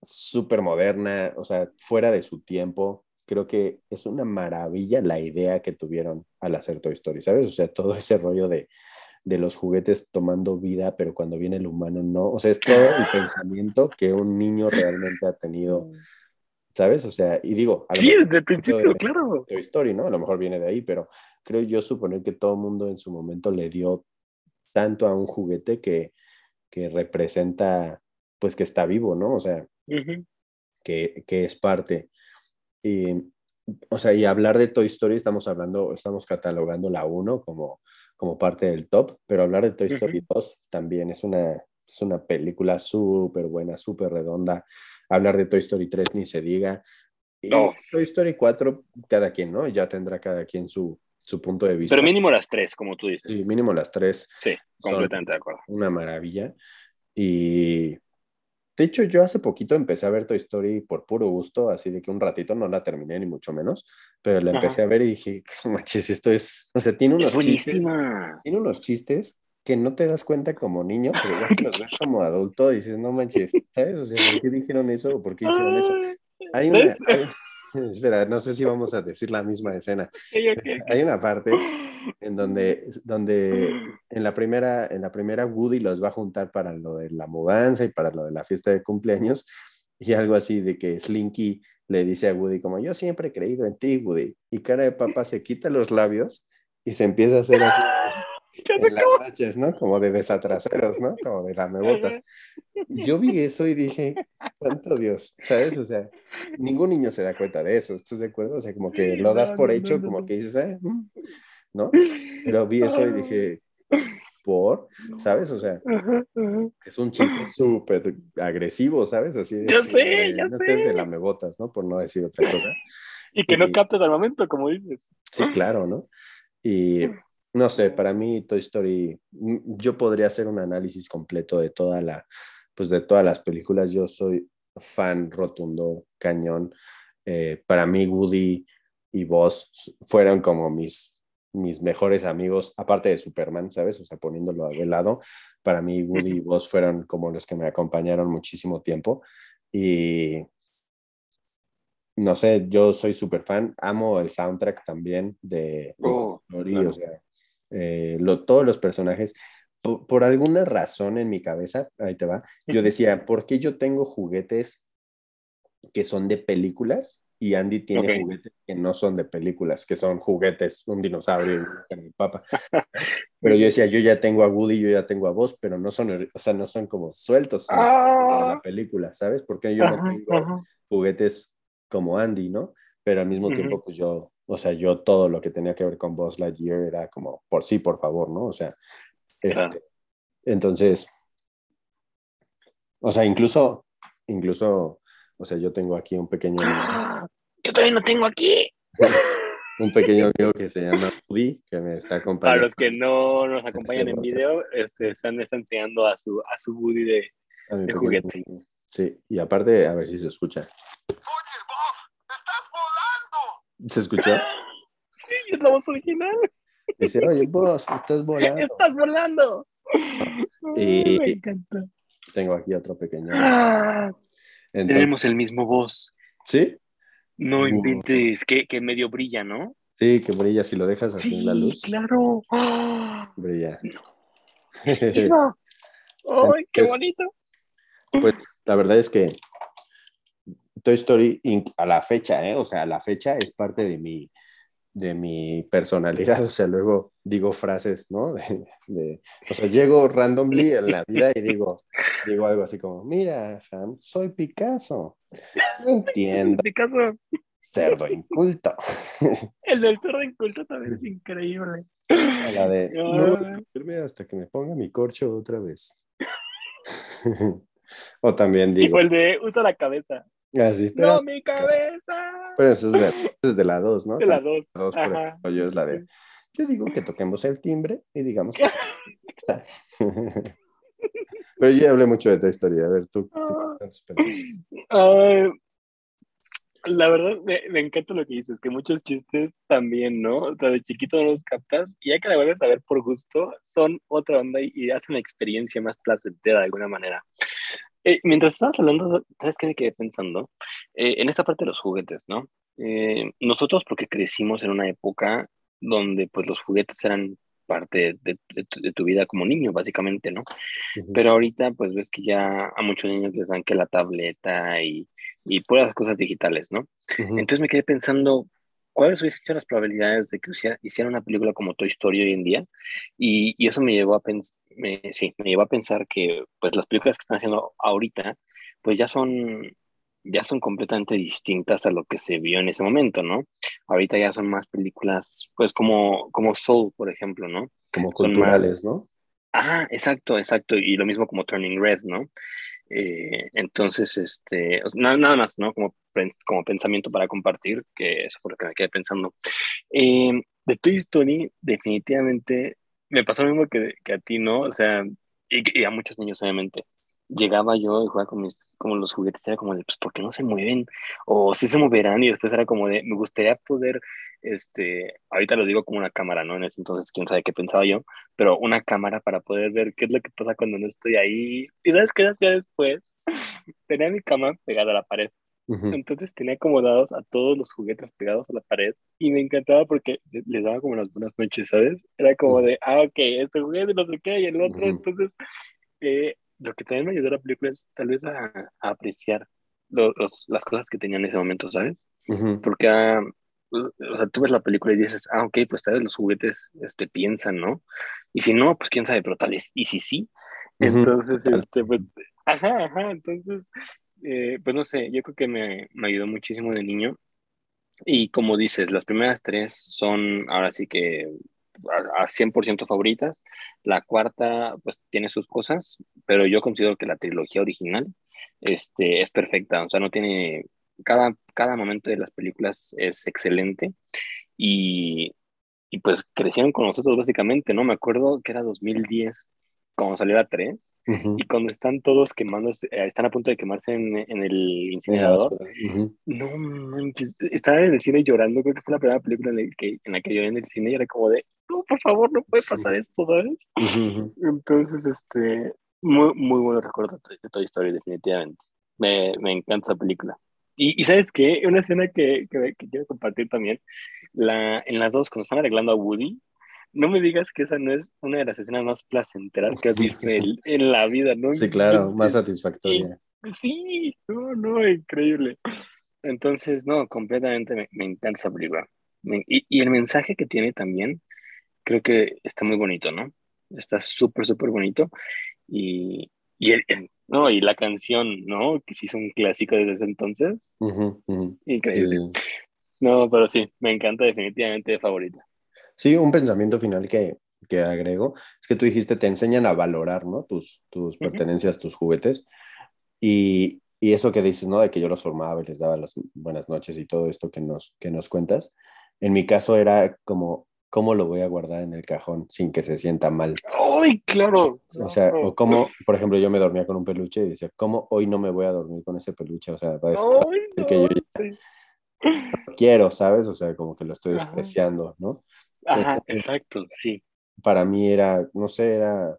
súper moderna, o sea, fuera de su tiempo. Creo que es una maravilla la idea que tuvieron al hacer Toy Story, ¿sabes? O sea, todo ese rollo de, de los juguetes tomando vida, pero cuando viene el humano no. O sea, es todo el pensamiento que un niño realmente ha tenido, ¿sabes? O sea, y digo, a lo Sí, desde el principio, de- claro. Toy Story, ¿no? A lo mejor viene de ahí, pero creo yo suponer que todo el mundo en su momento le dio tanto a un juguete que, que representa, pues que está vivo, ¿no? O sea, que, que es parte. Y, o sea, y hablar de Toy Story, estamos hablando, estamos catalogando la 1 como, como parte del top, pero hablar de Toy Story Ujú. 2 también es una, es una película súper buena, súper redonda. Hablar de Toy Story 3 ni se diga. Y No. Toy Story 4, cada quien, ¿no? Ya tendrá cada quien su, su punto de vista. Pero mínimo las tres, como tú dices. Sí, mínimo las tres Sí, completamente de acuerdo. una maravilla. Y de hecho, yo hace poquito empecé a ver Toy Story por puro gusto, así de que un ratito no la terminé ni mucho menos, pero la Ajá. empecé a ver y dije, "No manches, esto es, o sea, tiene unos Es chistes, tiene unos chistes que no te das cuenta como niño, pero ya que los ves como adulto, dices, no manches, ¿sabes? O sea, ¿por qué dijeron eso o por qué hicieron eso? Ay, Hay una, hay, Espera, no sé si vamos a decir la misma escena. Hay una parte en donde, donde en, la primera, en la primera Woody los va a juntar para lo de la mudanza y para lo de la fiesta de cumpleaños y algo así de que Slinky le dice a Woody como yo siempre he creído en ti, Woody. Y cara de papa se quita los labios y se empieza a hacer así en las noches, ¿no? Como de desatraseros, ¿no? Como de lamebotas. Y yo vi eso y dije, santo Dios, ¿sabes? O sea, ningún niño se da cuenta de eso, ¿estás de acuerdo? O sea, como que lo das por hecho, como que dices, eh, ¿no? Pero vi eso y dije, por, ¿sabes? O sea, es un chiste súper agresivo, ¿sabes? Así ya sé, ya no sé. de lamebotas, ¿no? Por no decir otra cosa. Y que no captes al momento, como dices. Sí, claro, ¿no? Y no sé, para mí Toy Story, yo podría hacer un análisis completo de toda la, pues de todas las películas. Yo soy fan rotundo, cañón. Eh, para mí Woody y Buzz fueron como mis, mis mejores amigos, aparte de Superman, ¿sabes? O sea, poniéndolo de lado, para mí Woody y Buzz fueron como los que me acompañaron muchísimo tiempo. Y no sé, yo soy súper fan, amo el soundtrack también de, de Oh, Story, claro. o sea, eh, lo- todos los personajes, por, por alguna razón en mi cabeza, ahí te va, yo decía, ¿por qué yo tengo juguetes que son de películas y Andy tiene juguetes que no son de películas, que son juguetes, un dinosaurio de papa? Pero yo decía, yo ya tengo a Woody, yo ya tengo a Buzz, pero no son, o sea, no son como sueltos son como de la Ah. película, ¿sabes? Porque yo no tengo ajá. juguetes como Andy, ¿no? Pero al mismo tiempo, pues yo, o sea, yo todo lo que tenía que ver con Buzz Lightyear era como, por sí, por favor, ¿no? O sea, este, Claro. entonces, o sea, incluso, incluso, o sea, yo tengo aquí un pequeño, amigo- ¡Ah! Yo también lo tengo aquí. un pequeño amigo que se llama Woody, que me está Para acompañando. los que no nos acompañan en video, este, Sam está enseñando a su, a su Woody de... de juguete. Sí, y aparte, a ver si se escucha. Oye, Bob, estás volando. ¿Se escuchó? Sí, es la voz original. Dice, oye, vos, estás volando. ¡Estás volando! Y- Me encanta. Tengo aquí otro pequeño. Ah, Entonces, tenemos el mismo voz. ¿sí? No Uh. inventes, que, que medio brilla, ¿no? Sí, que brilla si lo dejas así en la luz. claro. ¡Ah! Brilla. mismo. ¡Ay, qué Pues- bonito! Pues la verdad es que Toy Story a la fecha, ¿eh? O sea, a la fecha es parte de mi, de mi personalidad. O sea, luego digo frases, ¿no? De, de- o sea, llego randomly en la vida y digo, digo algo así como, mira, Sam, soy Picasso. No entiendo, caso, cerdo inculto. el del cerdo inculto también es increíble. La de, no voy a Ah. dormirme hasta que me ponga mi corcho otra vez. o también digo, fue el de usa la cabeza. Así, pero, ¡No, mi cabeza! pero eso es de, eso es de la 2, ¿no? De la dos. La dos, por Ajá. ejemplo, yo es la de, yo digo que toquemos el timbre y digamos que... pero yo ya hablé mucho de tu historia, a ver, tú, tú Ah. la verdad, me, me encanta lo que dices, que muchos chistes también, ¿no? O sea, de chiquito no los captas y ya que la vuelves a ver por gusto, son otra onda y, y hacen la experiencia más placentera de alguna manera. Eh, mientras estabas hablando, ¿sabes qué me quedé pensando? Eh, en esta parte de los juguetes, ¿no? Eh, nosotros porque crecimos en una época donde pues los juguetes eran parte de, de tu- de tu vida como niño, básicamente, ¿no? Ujú. Pero ahorita, pues ves que ya a muchos niños les dan que la tableta y, y puras cosas digitales, ¿no? Ujú. Entonces me quedé pensando, ¿cuáles hubiesen sido las probabilidades de que hiciera- hicieran una película como Toy Story hoy en día? Y, y eso me llevó a pensar, sí, me llevó a pensar que pues las películas que están haciendo ahorita, pues ya son, ya son completamente distintas a lo que se vio en ese momento, ¿no? Ahorita ya son más películas, pues como, como Soul, por ejemplo, ¿no? Como culturales, más- ¿no? Ah, exacto, exacto. Y lo mismo como Turning Red, ¿no? Eh, entonces, este, nada, nada más, ¿no? Como, como pensamiento para compartir, que eso fue lo que me quedé pensando. Eh, de Toy Story, definitivamente me pasó lo mismo que, que a ti, ¿no? O sea, y a muchos niños, obviamente. Llegaba yo y jugaba con mis, como los juguetes, era como de, pues, ¿por qué no se mueven? O sí se moverán, y después era como de, me gustaría poder, este, ahorita lo digo como una cámara, ¿no? En ese entonces, quién sabe qué pensaba yo, pero una cámara para poder ver qué es lo que pasa cuando no estoy ahí. ¿Y sabes qué hacía después? Tenía mi cama pegada a la pared Ujú. Entonces tenía acomodados a todos los juguetes pegados a la pared y me encantaba porque le- les daba como las buenas noches, ¿sabes? Era como de, ah, ok, este juguete no sé qué y el otro. Ujú. Entonces, eh, lo que también me ayudó a la película es tal vez a, a apreciar lo- los- las cosas que tenía en ese momento, ¿sabes? Ujú. Porque, ah, o sea, tú ves la película y dices, ah, ok, pues tal vez los juguetes este, piensan, ¿no? Y si no, pues quién sabe, pero tal vez, y si sí. Ujú. Entonces, Total. este, pues, ajá, ajá, entonces, eh, pues no sé, yo creo que me, me ayudó muchísimo de niño. Y como dices, las primeras tres son ahora sí que a, a 100% favoritas. La cuarta, pues tiene sus cosas, pero yo considero que la trilogía original este, es perfecta. O sea, no tiene. Cada, cada momento de las películas es excelente. Y, y pues crecieron con nosotros básicamente, ¿no? Me acuerdo que era 2010 cuando salió la 3 Ujú. y cuando están todos quemándose, eh, están a punto de quemarse en, en el incinerador. basura. Ujú. No manches, estaba en el cine llorando, creo que fue la primera película en, la que, en la que lloré en el cine y era como de, no, por favor, no puede pasar esto, ¿sabes? Ujú, ujú. Entonces, este, muy, muy buenos recuerdos de Toy Story, definitivamente. Me, me encanta esa película. Y, y ¿sabes qué? Una escena que, que, que quiero compartir también, la, en la 2, cuando están arreglando a Woody, no me digas que esa no es una de las escenas más placenteras que has visto en, en la vida, ¿no? Sí, claro, más satisfactoria. Sí, no, no, increíble. Entonces, no, completamente me, me encanta esa película. Me- y, y el mensaje que tiene también, creo que está muy bonito, ¿no? Está súper, súper bonito. Y, y, el- no, y la canción, ¿no? Que se hizo un clásico desde ese entonces. Increíble. Sí. No, pero sí, me encanta definitivamente de favorita. Sí, un pensamiento final que, que agrego es que tú dijiste, te enseñan a valorar, ¿no? Tus, tus Ujú. pertenencias, tus juguetes. Y, y eso que dices, ¿no? De que yo los formaba y les daba las buenas noches y todo esto que nos, que nos cuentas. En mi caso era como, ¿cómo lo voy a guardar en el cajón sin que se sienta mal? ¡Ay, claro! O sea, o cómo, por ejemplo, yo me dormía con un peluche y decía, ¿cómo hoy no me voy a dormir con ese peluche? O sea, va a ¡Ay, decir que yo ya Sí. quiero, ¿sabes? O sea, como que lo estoy Ajá. despreciando, ¿no? Ajá, exacto, sí. para mí era, no sé, era,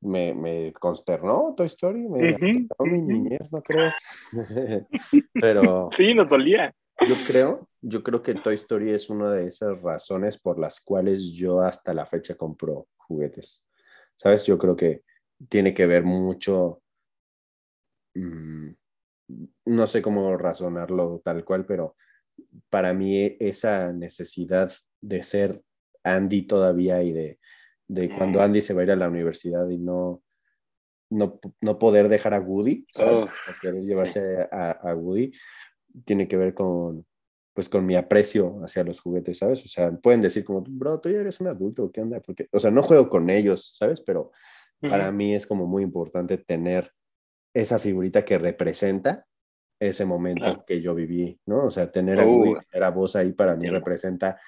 me, me consternó Toy Story, me Ujú, afectó mi ujú. niñez, ¿no crees? Pero Sí, nos dolía. yo creo, yo creo que Toy Story es una de esas razones por las cuales yo hasta la fecha compro juguetes. ¿Sabes? Yo creo que tiene que ver mucho, mm, no sé cómo razonarlo tal cual, pero para mí esa necesidad de ser Andy todavía y de, de cuando Mm. Andy se va a ir a la universidad y no, no, no poder dejar a Woody, ¿sabes? Uf, O querer llevarse a, a Woody, tiene que ver con, pues, con mi aprecio hacia los juguetes, ¿sabes? O sea, pueden decir como, bro, tú ya eres un adulto, ¿qué onda? Porque, o sea, no juego con ellos, ¿sabes? Pero para Ujú. mí es como muy importante tener esa figurita que representa ese momento Claro. que yo viví, ¿no? O sea, tener a Uh, Woody, tener a vos ahí para mí representa,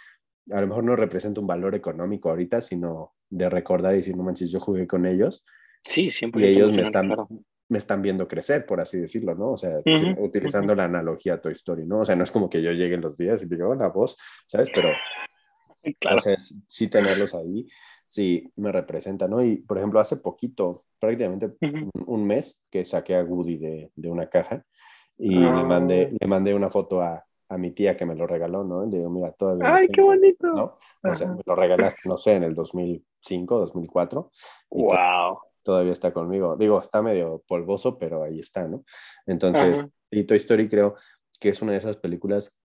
a lo mejor no representa un valor económico ahorita, sino de recordar y decir, no manches, yo jugué con ellos Sí, 100% y ellos me están, claro. me están viendo crecer, por así decirlo, ¿no? O sea, Ujú, sí, utilizando la analogía a Toy Story, ¿no? O sea, no es como que yo llegue en los días y diga, hola, vos, ¿sabes? Pero Claro. o sea, sí tenerlos ahí, sí me representa, ¿no? Y, por ejemplo, hace poquito, prácticamente un, un mes, que saqué a Woody de, de una caja y Ah. le, mandé, le mandé una foto a, a mi tía que me lo regaló, ¿no? Le digo, mira, todavía ¡Ay, qué tengo", bonito! ¿no? O sea, me lo regalaste, no sé, en el 2005, 2004, y to- ¡Wow! todavía está conmigo. Digo, está medio polvoso, pero ahí está, ¿no? Entonces, Ajá. y Toy Story creo que es una de esas películas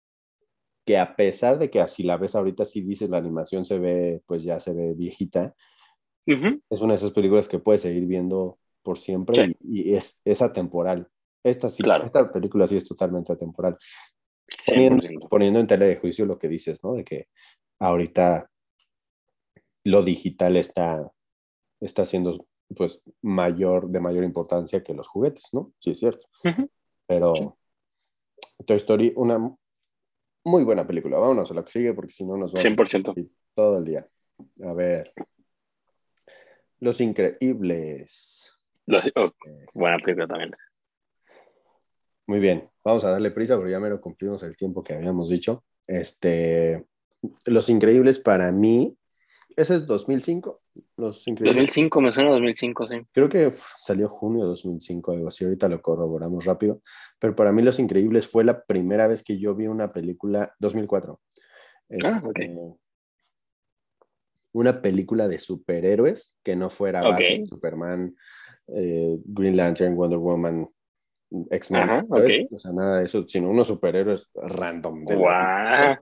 que a pesar de que así la ves ahorita, si dices la animación se ve, pues ya se ve viejita, Ujú. es una de esas películas que puedes seguir viendo por siempre Sí. y, y es, es atemporal. Esta, sí, Claro. esta película sí es totalmente atemporal. Poniendo, 100%. poniendo en tela de juicio lo que dices, ¿no? De que ahorita lo digital está, está siendo pues mayor, de mayor importancia que los juguetes, ¿no? Sí, es cierto. Pero Sí. Toy Story, una muy buena película. Vámonos a la que sigue porque si no nos vamos 100%. aquí todo el día. A ver. Los Increíbles. Oh, buena película también. Muy bien, vamos a darle prisa porque ya me lo cumplimos el tiempo que habíamos dicho. Este, Los Increíbles para mí ese es 2005, Los Increíbles. 2005, me suena 2005, sí. Creo que salió junio de 2005, algo así, ahorita lo corroboramos rápido, pero para mí Los Increíbles fue la primera vez que yo vi una película, 2004, Ah, Este, una película de superhéroes que no fuera. Batman, Superman, eh, Green Lantern, Wonder Woman, X-Men, Ajá, ¿sabes? ok. o sea, nada de eso, sino unos superhéroes random. de. Guau.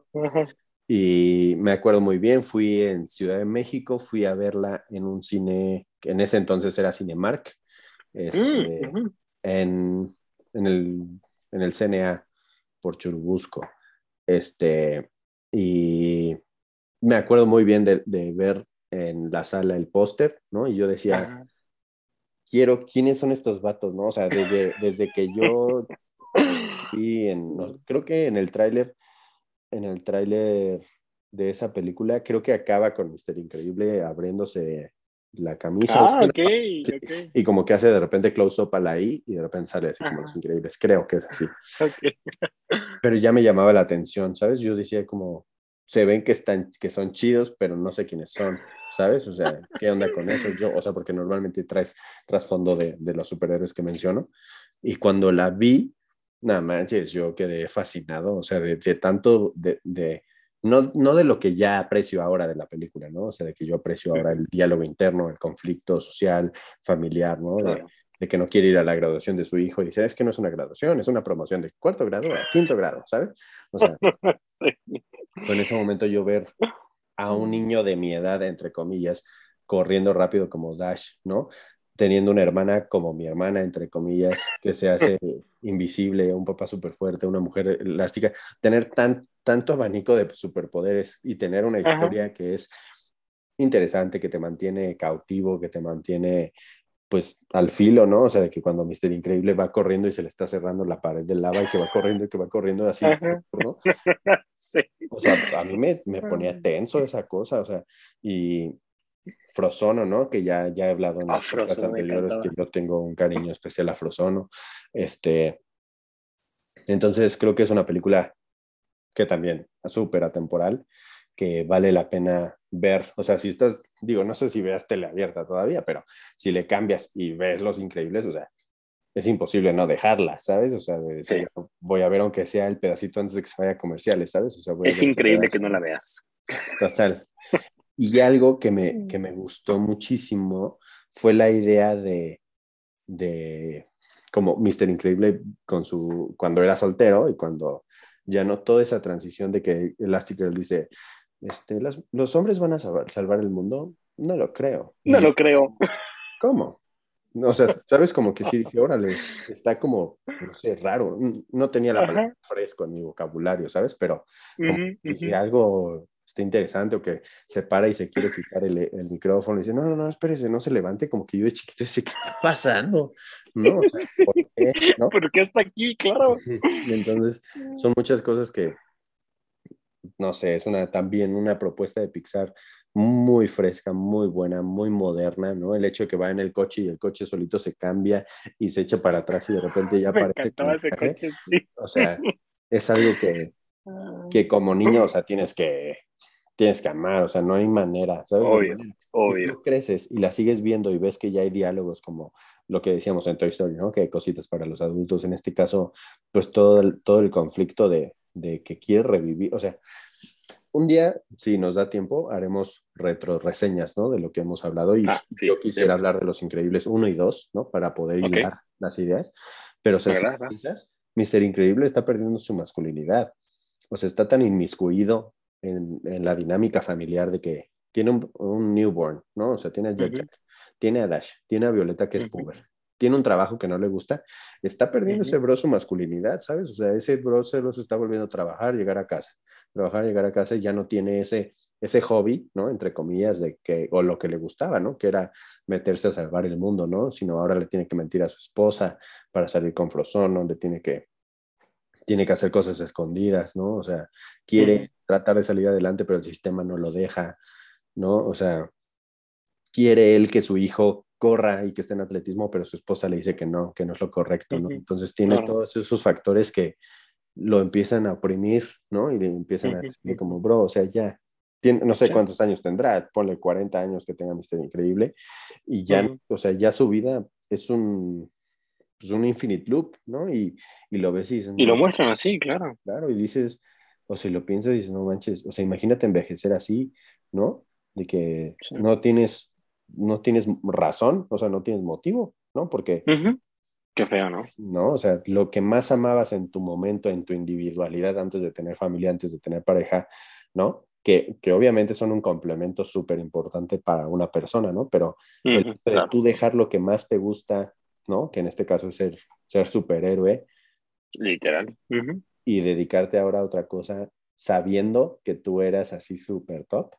Y me acuerdo muy bien, fui en Ciudad de México, fui a verla en un cine que en ese entonces era Cinemark, este, Mm, en, en el, en el CNA por Churubusco. Este, y me acuerdo muy bien de, de ver en la sala el póster, ¿no? Y yo decía, Ajá. Quiero, ¿quiénes son estos vatos, no? O sea, desde, desde que yo vi en, no, creo que en el tráiler, en el tráiler de esa película, creo que acaba con Mister Increíble abriéndose la camisa. Ah, ok, Sí. ok, Y como que hace de repente close up a la I y de repente sale así como Ajá. los increíbles. Creo que es así. ok. Pero ya me llamaba la atención, ¿sabes? Yo decía como, se ven que están, que son chidos, pero no sé quiénes son, ¿sabes? O sea, ¿qué onda con eso? Yo, o sea, porque normalmente traes trasfondo de, de los superhéroes que menciono. Y cuando la vi, nada manches, yo quedé fascinado, o sea, de, de tanto, de, de- no, no de lo que ya aprecio ahora de la película, ¿no? O sea, de que yo aprecio ahora el diálogo interno, el conflicto social, familiar, ¿no? De, Claro. de que no quiere ir a la graduación de su hijo y dice, es que no es una graduación, es una promoción de cuarto grado a quinto grado, ¿sabes? O sea, Sí. En ese momento yo ver a un niño de mi edad, entre comillas, corriendo rápido como Dash, ¿no? Teniendo una hermana como mi hermana, entre comillas, que se hace invisible, un papá súper fuerte, una mujer elástica, tener tan, tanto abanico de superpoderes y tener una Ajá. historia que es interesante, que te mantiene cautivo, que te mantiene pues al filo, ¿no? O sea, de que cuando Mister Increíble va corriendo y se le está cerrando la pared del lava y que va corriendo y que va corriendo así. Sí. O sea, a mí me, me ponía tenso esa cosa, o sea, y Frozono, ¿no? Que ya, ya he hablado en Ah, podcasts Frozono me anteriores que yo tengo un cariño especial a Frozono. Este, entonces creo que es una película que también es súper atemporal, que vale la pena ver. O sea, si estás, digo, no sé si veas tele abierta todavía, pero si le cambias y ves Los Increíbles, o sea, es imposible no dejarla, ¿sabes? O sea, de decir, voy a ver aunque sea el pedacito antes de que se vaya a comerciales, ¿sabes? O sea, voy a Es ver increíble que no la veas. Total. Y algo que me, que me gustó muchísimo fue la idea de, de como Mr. Increíble con su, cuando era soltero y cuando ya no toda esa transición de que Elastigirl dice, este, las- los hombres van a salvar, salvar el mundo, no lo creo. Y No yo, lo creo. ¿Cómo? No, O sea, sabes como que sí dije, órale, está como, no sé, raro. No tenía la Ajá. palabra fresco en mi vocabulario, ¿sabes? Pero como Ujú, dije ujú. algo está interesante o que se para y se quiere quitar el, el micrófono y dice, no, no, no, espérese, no se levante, como que yo de chiquito decía, ¿qué está pasando? ¿No? O sea. ¿por qué? ¿No? ¿Por qué está aquí? Claro. Y entonces son muchas cosas que, no sé, es una también una propuesta de Pixar muy fresca, muy buena, muy moderna, ¿no? El hecho de que va en el coche y el coche solito se cambia y se echa para atrás y de repente ya Me ese traje. coche, sí. O sea, es algo que, que como niño, o sea, tienes que, tienes que amar, o sea, no hay manera, ¿sabes? Obvio, manera. Y obvio. tú creces y la sigues viendo y ves que ya hay diálogos como lo que decíamos en Toy Story, ¿no? Que hay cositas para los adultos. En este caso, pues todo el, todo el conflicto de, de que quiere revivir, o sea, un día, si nos da tiempo, haremos retro reseñas, ¿no? De lo que hemos hablado y Ah, sí, yo quisiera sí. hablar de Los Increíbles 1 y 2, ¿no? Para poder Ok. hilar las ideas. Pero, o sea, si piensas, Mr. Increíble está perdiendo su masculinidad. O sea, está tan inmiscuido en, en la dinámica familiar de que tiene un, un newborn, ¿no? O sea, tiene a Jack Ujú. Jack, tiene a Dash, tiene a Violeta que es Ujú. puber, tiene un trabajo que no le gusta, está perdiendo ese bro su masculinidad, ¿sabes? O sea, ese bro se los está volviendo a trabajar, llegar a casa, trabajar, llegar a casa y ya no tiene ese, ese hobby, ¿no? Entre comillas, de que, o lo que le gustaba, ¿no? Que era meterse a salvar el mundo, ¿no? Sino ahora le tiene que mentir a su esposa para salir con Frozono, le tiene que, tiene que hacer cosas escondidas, ¿no? O sea, quiere tratar de salir adelante, pero el sistema no lo deja, ¿no? O sea, quiere él que su hijo corra y que esté en atletismo, pero su esposa le dice que no, que no es lo correcto, ¿no? Entonces tiene Claro. todos esos factores que lo empiezan a oprimir, ¿no? Y le empiezan a decir como, bro, o sea, ya, tiene, no sé Sí. cuántos años tendrá, ponle 40 años que tenga Mister Increíble, y ya, Ujú. o sea, ya su vida es un, pues un infinite loop, ¿no? Y, y lo ves y dices, Y lo "No, muestran así, claro. claro, y dices, o si lo piensas, dices, no manches, o sea, imagínate envejecer así, ¿no? De que Sí. no tienes, no tienes razón, o sea, no tienes motivo, ¿no? Porque, Ujú. Qué feo, ¿no? ¿no? O sea, lo que más amabas en tu momento, en tu individualidad, antes de tener familia, antes de tener pareja, ¿no? Que, que obviamente son un complemento súper importante para una persona, ¿no? Pero hecho de claro. tú dejar lo que más te gusta, ¿no? Que en este caso es ser, ser superhéroe Literal. Ujú. y dedicarte ahora a otra cosa sabiendo que tú eras así súper top,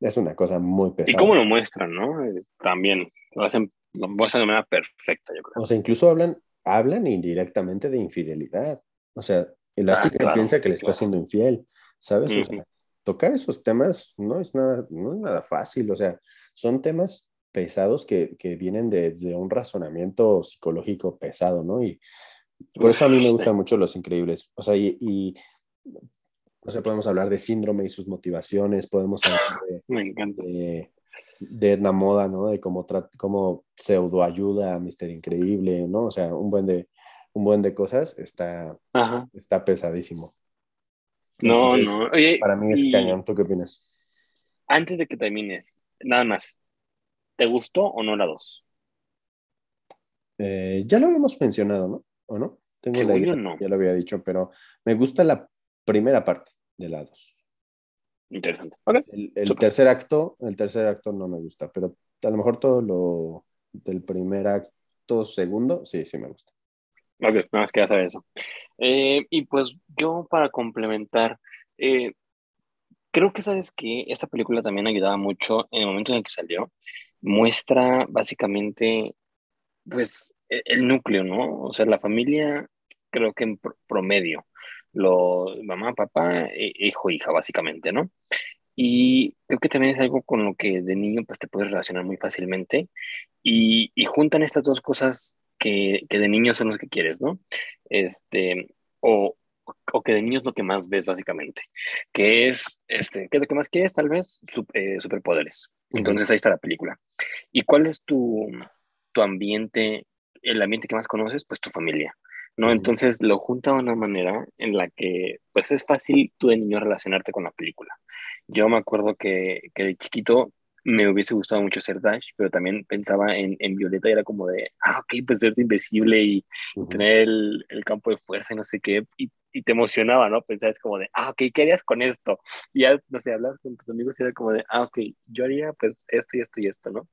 es una cosa muy pesada. Y cómo lo muestran, ¿no? Eh, También lo hacen, lo muestran de manera perfecta, yo creo. O sea, incluso hablan, hablan indirectamente de infidelidad. O sea, Elastigirl Ah, claro, piensa que le está claro. siendo infiel, ¿sabes? O sea, tocar esos temas no es nada, no es nada fácil. O sea, son temas pesados que, que vienen desde un razonamiento psicológico pesado, ¿no? Y por eso a mí me gustan mucho los increíbles. O sea, y, y, o sea, podemos hablar de síndrome y sus motivaciones, podemos hablar de, Me encanta. de, de Edna Moda, ¿no? De cómo, cómo pseudo ayuda a Mister Increíble, ¿no? O sea, un buen de, un buen de cosas está, Ajá. está pesadísimo. No, Entonces, no. Oye, Para mí es y cañón. ¿Tú qué opinas? antes de que termines, nada más, ¿te gustó o no la 2? Eh, ya lo habíamos mencionado, ¿no? ¿O no? Tengo la idea, no. ya lo había dicho, pero me gusta la primera parte de la dos. Interesante. El, tercer acto, el tercer acto no me gusta, pero a lo mejor todo lo del primer acto, segundo, sí, sí me gusta. Ok, nada más quería saber eso. Eh, y pues yo para complementar, eh, creo que sabes que esta película también ayudaba mucho en el momento en el que salió. Muestra básicamente, pues, e- el núcleo, ¿no? O sea, la familia, creo que en pr- promedio, lo, mamá, papá, e- hijo, hija, básicamente, ¿no? Y creo que también es algo con lo que de niño pues te puedes relacionar muy fácilmente y, y juntan estas dos cosas que, que de niño son los que quieres, ¿no? Este, o, o que de niño es lo que más ves básicamente, que es, este, ¿qué es lo que más quieres? Tal vez Sup- eh, superpoderes. Entonces ahí está la película. ¿Y cuál es tu, tu ambiente, el ambiente que más conoces? Pues tu familia. ¿No? Entonces lo junta de una manera en la que pues es fácil tú de niño relacionarte con la película. Yo me acuerdo que, que de chiquito me hubiese gustado mucho ser Dash, pero también pensaba en, en Violeta y era como de, ah, ok, pues ser invisible y, y Ujú. tener el, el campo de fuerza y no sé qué, y, y te emocionaba, ¿no? Pensabas como de, ah, ok, ¿qué harías con esto? Y ya, no sé, hablas con tus amigos y era como de, ah, ok, yo haría pues esto y esto y esto, ¿no?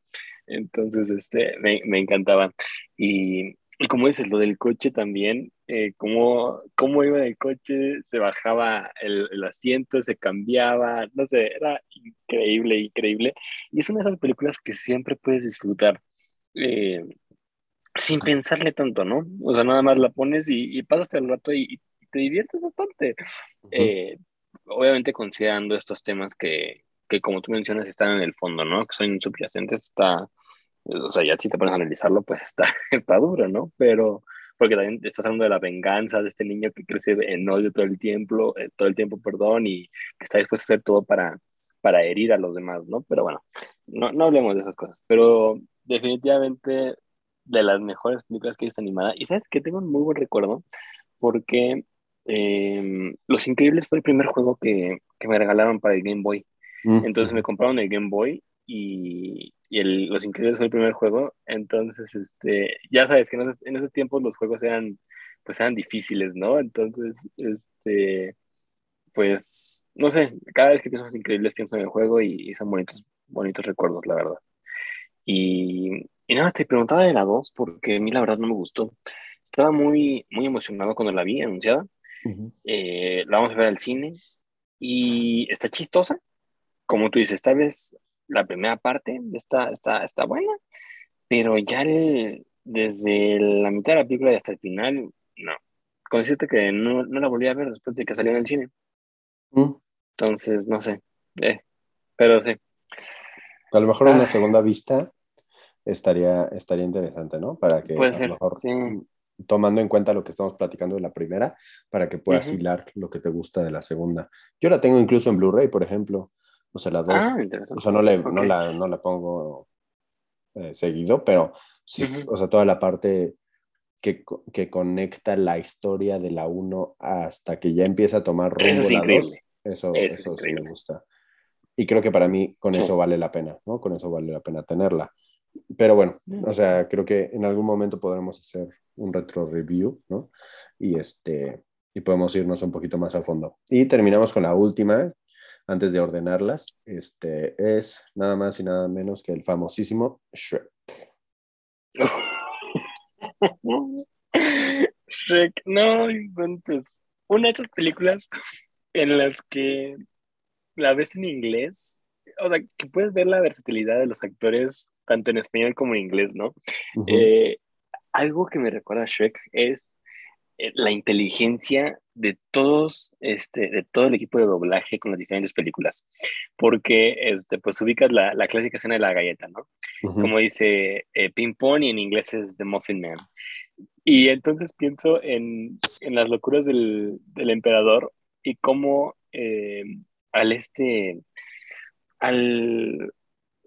Entonces, este, me, me encantaba. Y, y como dices, lo del coche también, eh, cómo, cómo iba en el coche, se bajaba el, el asiento, se cambiaba, no sé, era increíble, increíble. Y es una de esas películas que siempre puedes disfrutar eh, sin pensarle tanto, ¿no? O sea, nada más la pones y, y pasas el rato y, y te diviertes bastante. Eh, obviamente considerando estos temas que, que, como tú mencionas, están en el fondo, ¿no? Que son subyacentes, está, o sea, ya si te pones a analizarlo, pues está, está duro, ¿no? Pero, porque también estás hablando de la venganza de este niño que crece en odio todo el tiempo, eh, todo el tiempo, perdón, y que está dispuesto a hacer todo para, para herir a los demás, ¿no? Pero bueno, no, no hablemos de esas cosas, pero definitivamente de las mejores películas que he visto animada, y sabes que tengo un muy buen recuerdo, porque eh, Los Increíbles fue el primer juego que, que me regalaron para el Game Boy. Ujú. Entonces me compraron el Game Boy y, y el, Los Increíbles fue el primer juego. Entonces, este, ya sabes que en esos, en esos tiempos los juegos eran, pues eran difíciles, ¿no? Entonces, este, pues, no sé, cada vez que pienso en Los Increíbles pienso en el juego y, y son bonitos, bonitos recuerdos, la verdad. Y, y nada, te preguntaba de la 2 porque a mí la verdad no me gustó. Estaba muy, muy emocionado cuando la vi anunciada. Ujú. Eh, la vamos a ver al cine y está chistosa. Como tú dices, tal vez la primera parte está, está, está buena, pero ya el- desde la mitad de la película y hasta el final, no. Con decirte que no, no la volví a ver después de que salió en el cine. Ujú. Entonces, no sé. Eh, pero sí. A lo mejor Ah. una segunda vista estaría, estaría interesante, ¿no? Para que Puede a ser, lo mejor, sí. mm, tomando en cuenta lo que estamos platicando de la primera, para que puedas Ujú. hilar lo que te gusta de la segunda. Yo la tengo incluso en Blu-ray, por ejemplo. O sea, la dos. Ah, o sea, no, le, no, Ok. la, no la pongo eh, seguido, pero sí, Ujú. o sea, toda la parte que, que conecta la historia de la 1 hasta que ya empieza a tomar Eso rumbo es la 2, increíble. eso, Eso es eso sí me gusta. Y creo que para mí con Sí. eso vale la pena, ¿no? Con eso vale la pena tenerla. Pero bueno, o sea, creo que en algún momento podremos hacer un retro review, ¿no? Y este, y podemos irnos un poquito más a fondo. Y terminamos con la última, antes de ordenarlas, este es nada más y nada menos que el famosísimo Shrek. Shrek, no inventes. Una de esas películas en las que la ves en inglés, o sea, que puedes ver la versatilidad de los actores tanto en español como en inglés, ¿no? Eh, algo que me recuerda a Shrek es la inteligencia de todos, este, de todo el equipo de doblaje con las diferentes películas, porque, este, pues ubicas la, la clásica escena de la galleta, ¿no? Como dice eh, ping pong y en inglés es The Muffin Man. Y entonces pienso en, en las locuras del, del emperador y cómo eh, al este, al,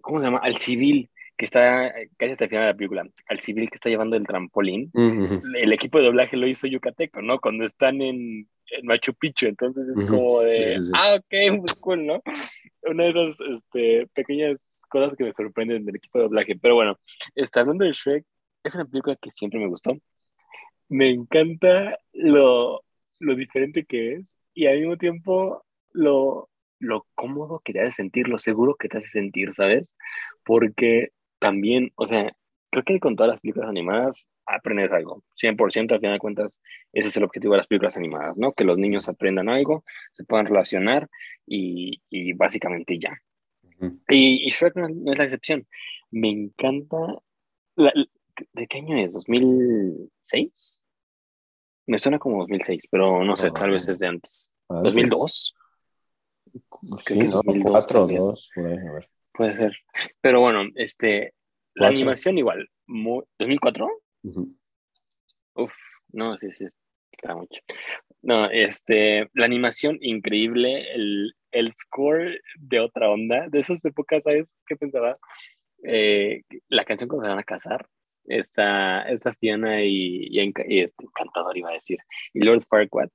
¿cómo se llama? Al civil que está casi hasta el final de la película, al civil que está llevando el trampolín, Ujú. el equipo de doblaje lo hizo Yucateco, ¿no? Cuando están en, en Machu Picchu, entonces es Ujú. como de, sí, sí. ah, ok, muy cool, ¿no? Una de esas este, pequeñas cosas que me sorprenden del equipo de doblaje. Pero bueno, está hablando de Shrek, es una película que siempre me gustó. Me encanta lo, lo diferente que es y al mismo tiempo lo, lo cómodo que te hace sentir, lo seguro que te hace sentir, ¿sabes? Porque también, o sea, creo que con todas las películas animadas aprendes algo. 100% al final de cuentas, ese es el objetivo de las películas animadas, ¿no? Que los niños aprendan algo, se puedan relacionar y, y básicamente ya. Y, y Shrek no, no es la excepción. Me encanta. la- ¿De qué año es? ¿2006? Me suena como 2006, pero no sé, tal vez es de antes. Antes. ¿2002? Sí, Creo que es ¿no? 2002, Cuatro o tal vez. dos, por ahí, a ver. Puede ser. Pero bueno, este, la Cuatro. animación igual. muy- ¿2004? Ujú. Uf, no, sí, sí, está mucho. No, este, la animación increíble, el, el score de otra onda, de esas épocas, ¿sabes qué pensaba? Eh, la canción cuando se van a casar, esta, esta Fiona y, y, y este Encantador iba a decir, y Lord Farquaad,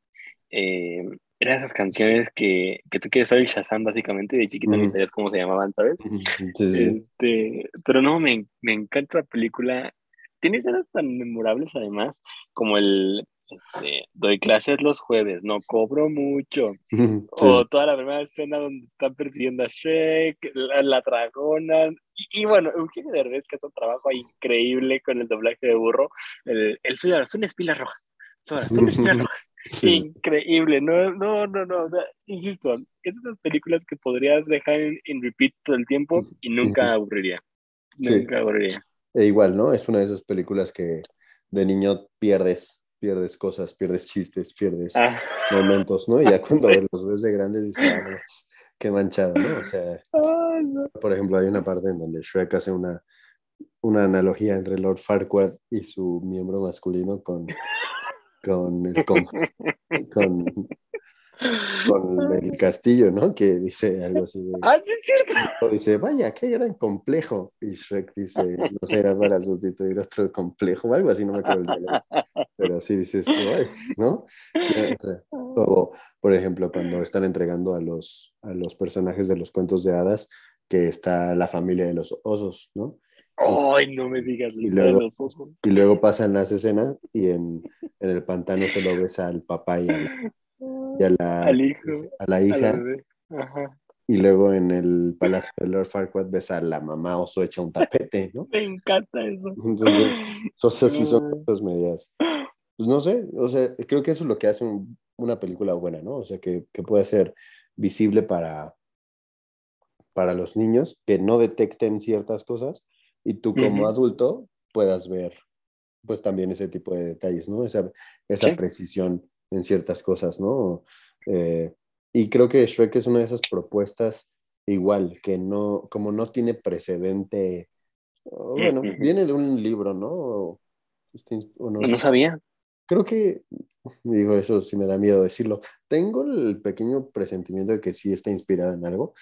eh, eran esas canciones que, que tú quieres el Shazam básicamente, de chiquita ni sabías cómo se llamaban, ¿sabes? Sí, sí, sí. Este, pero no, me, me encanta la película. Tiene escenas tan memorables además, como el, este, doy clases los jueves, no cobro mucho. Sí, O toda la primera escena donde están persiguiendo a Shrek, la, la dragona. Y, y bueno, Eugenio Derbez que hace un trabajo increíble con el doblaje de burro. El, el son espilas rojas. Rojas. Sí. Increíble, no, no, no, no, o sea, insisto, es esas películas que podrías dejar en, en repeat todo el tiempo y nunca aburriría, Sí. nunca aburriría. E igual, ¿no? Es una de esas películas que de niño pierdes, pierdes cosas, pierdes chistes, pierdes Ah, momentos, ¿no? Y ya cuando Sí. los ves de grandes dices, ah, no, qué manchado, ¿no? O sea, no. por ejemplo, hay una parte en donde Shrek hace una, una analogía entre Lord Farquaad y su miembro masculino con, con el con, con el castillo, ¿no? Que dice algo así de... Ah, sí es cierto. Dice, vaya, qué gran complejo. Y Shrek dice, no será para sustituir otro complejo o algo así, no me acuerdo el diálogo. Pero sí dices, ¿no? O, por ejemplo, cuando están entregando a los, a los personajes de los cuentos de hadas, que está la familia de los osos, ¿no? Ay, no me digas Y luego-. Y luego pasan las escenas y en, en el pantano solo ves al papá y a la, y a la, Al hijo, a la a la hija. Ajá. Y luego en el palacio de Lord Farquaad ves a la mamá oso hecha un tapete, ¿no? Me encanta eso. Entonces, Entonces sí son cosas medias. Pues no sé, o sea, creo que eso es lo que hace un- una película buena, ¿no? O sea, que, que puede ser visible para, para los niños, que no detecten ciertas cosas y tú como Ujú. adulto puedas ver pues también ese tipo de detalles, ¿no? Esa, esa Sí. precisión en ciertas cosas, ¿no? Eh, y creo que Shrek es una de esas propuestas igual, que no, como no tiene precedente, bueno, Ujú. viene de un libro, ¿no? O- este, o no, No sabía. Creo que, digo, eso sí me da miedo decirlo. Tengo el pequeño presentimiento de que sí está inspirada en algo,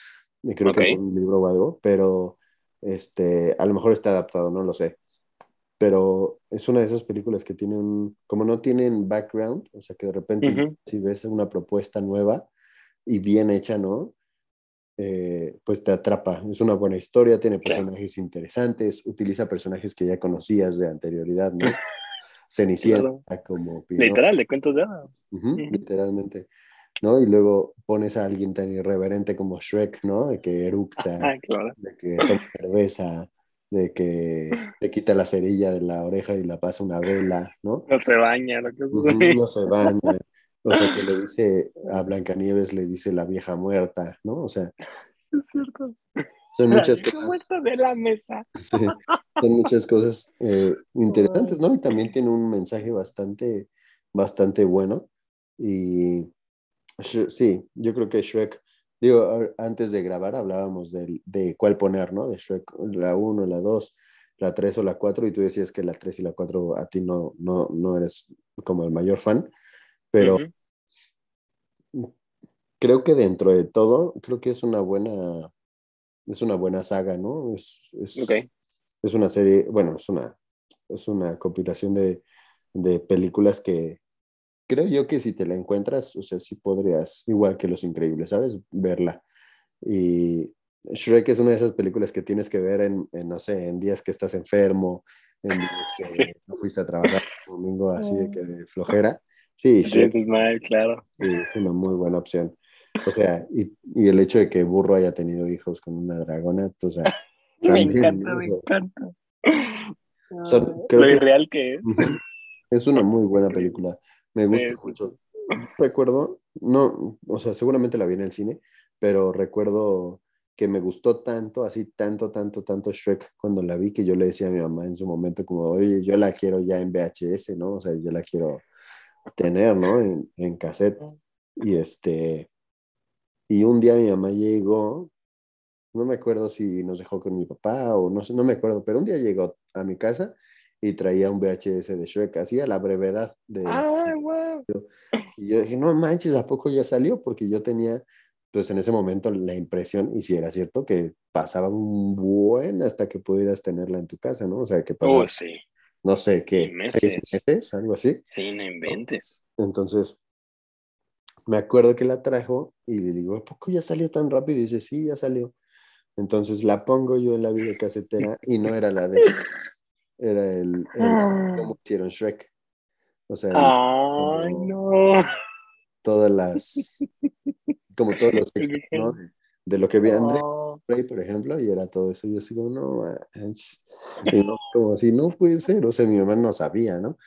Y creo Ok. que en un libro o algo, pero este, a lo mejor está adaptado, no lo sé. Pero es una de esas películas que tienen, como no tienen background, o sea que de repente Ujú. si ves una propuesta nueva y bien hecha, ¿no? Eh, pues te atrapa. Es una buena historia, tiene personajes interesantes, utiliza personajes que ya conocías de anterioridad, ¿no? Cenicienta como Pinocho. Literal, de cuentos de hadas. Ujú, Ujú. literalmente. ¿No? Y luego pones a alguien tan irreverente como Shrek, ¿no? De que eructa, Ah, claro. de que toma cerveza, de que te quita la cerilla de la oreja y la pasa una vela, ¿no? No se baña, lo que sea. no se baña. O sea, que le dice a Blancanieves, le dice la vieja muerta, ¿no? O sea, Es cierto. son muchas La vieja cosas, muerta de la mesa. sí, son muchas cosas eh, interesantes, ¿no? Y también tiene un mensaje bastante, bastante bueno. Y sí, yo creo que Shrek, digo, antes de grabar hablábamos del- de, cuál poner, ¿no? De Shrek, la 1, la 2, la 3 o la 4, y tú decías que la 3 y la 4 a ti no, no, no eres como el mayor fan, pero creo que dentro de todo, creo que es una buena, es una buena saga, ¿no? Es, es, es una serie, bueno, es una, es una compilación de, de películas que creo yo que si te la encuentras, o sea, sí podrías, igual que Los Increíbles, ¿sabes? Verla. Y Shrek es una de esas películas que tienes que ver en, en, no sé, en días que estás enfermo, en días que Sí. no fuiste a trabajar un domingo así de que de flojera. Sí, Shrek sientes mal, claro. sí, es una muy buena opción. O sea, y, y el hecho de que Burro haya tenido hijos con una dragona, o sea, Me También, encanta, o me sea, encanta. son- Ah, creo lo que- irreal que es. Es una muy buena película. Me gusta mucho. Recuerdo, no, o sea, seguramente la vi en el cine, pero recuerdo que me gustó tanto, así tanto, tanto, tanto Shrek cuando la vi que yo le decía a mi mamá en su momento como, oye, yo la quiero ya en VHS, ¿no? O sea, yo la quiero tener, ¿no? En, en cassette. Y este, y un día mi mamá llegó, no me acuerdo si nos dejó con mi papá o no sé, no me acuerdo, pero un día llegó a mi casa y traía un VHS de Shrek, así a la brevedad de... ¡Ah, wow! Y yo dije, no manches, ¿a poco ya salió? Porque yo tenía, pues en ese momento la impresión, y si era cierto, que pasaba un buen hasta que pudieras tenerla en tu casa, ¿no? O sea, que pasaba, Oh, sí. no sé, ¿qué? meses. ¿Seis meses? Algo así. Sí, no inventes. Entonces, me acuerdo que la trajo y le digo, ¿a poco ya salió tan rápido? Y dice, sí, ya salió. Entonces la pongo yo en la videocasetera y no era la de Shrek, era el, el cómo hicieron Shrek. O sea, el- ¡Ay, como- no! todas las, como todos los textos, ¿no? De, de lo que vi André Oh, Rey, por ejemplo, y era todo eso. Yo como, no. Y no, como así, no puede ser. O sea, mi mamá no sabía, ¿no?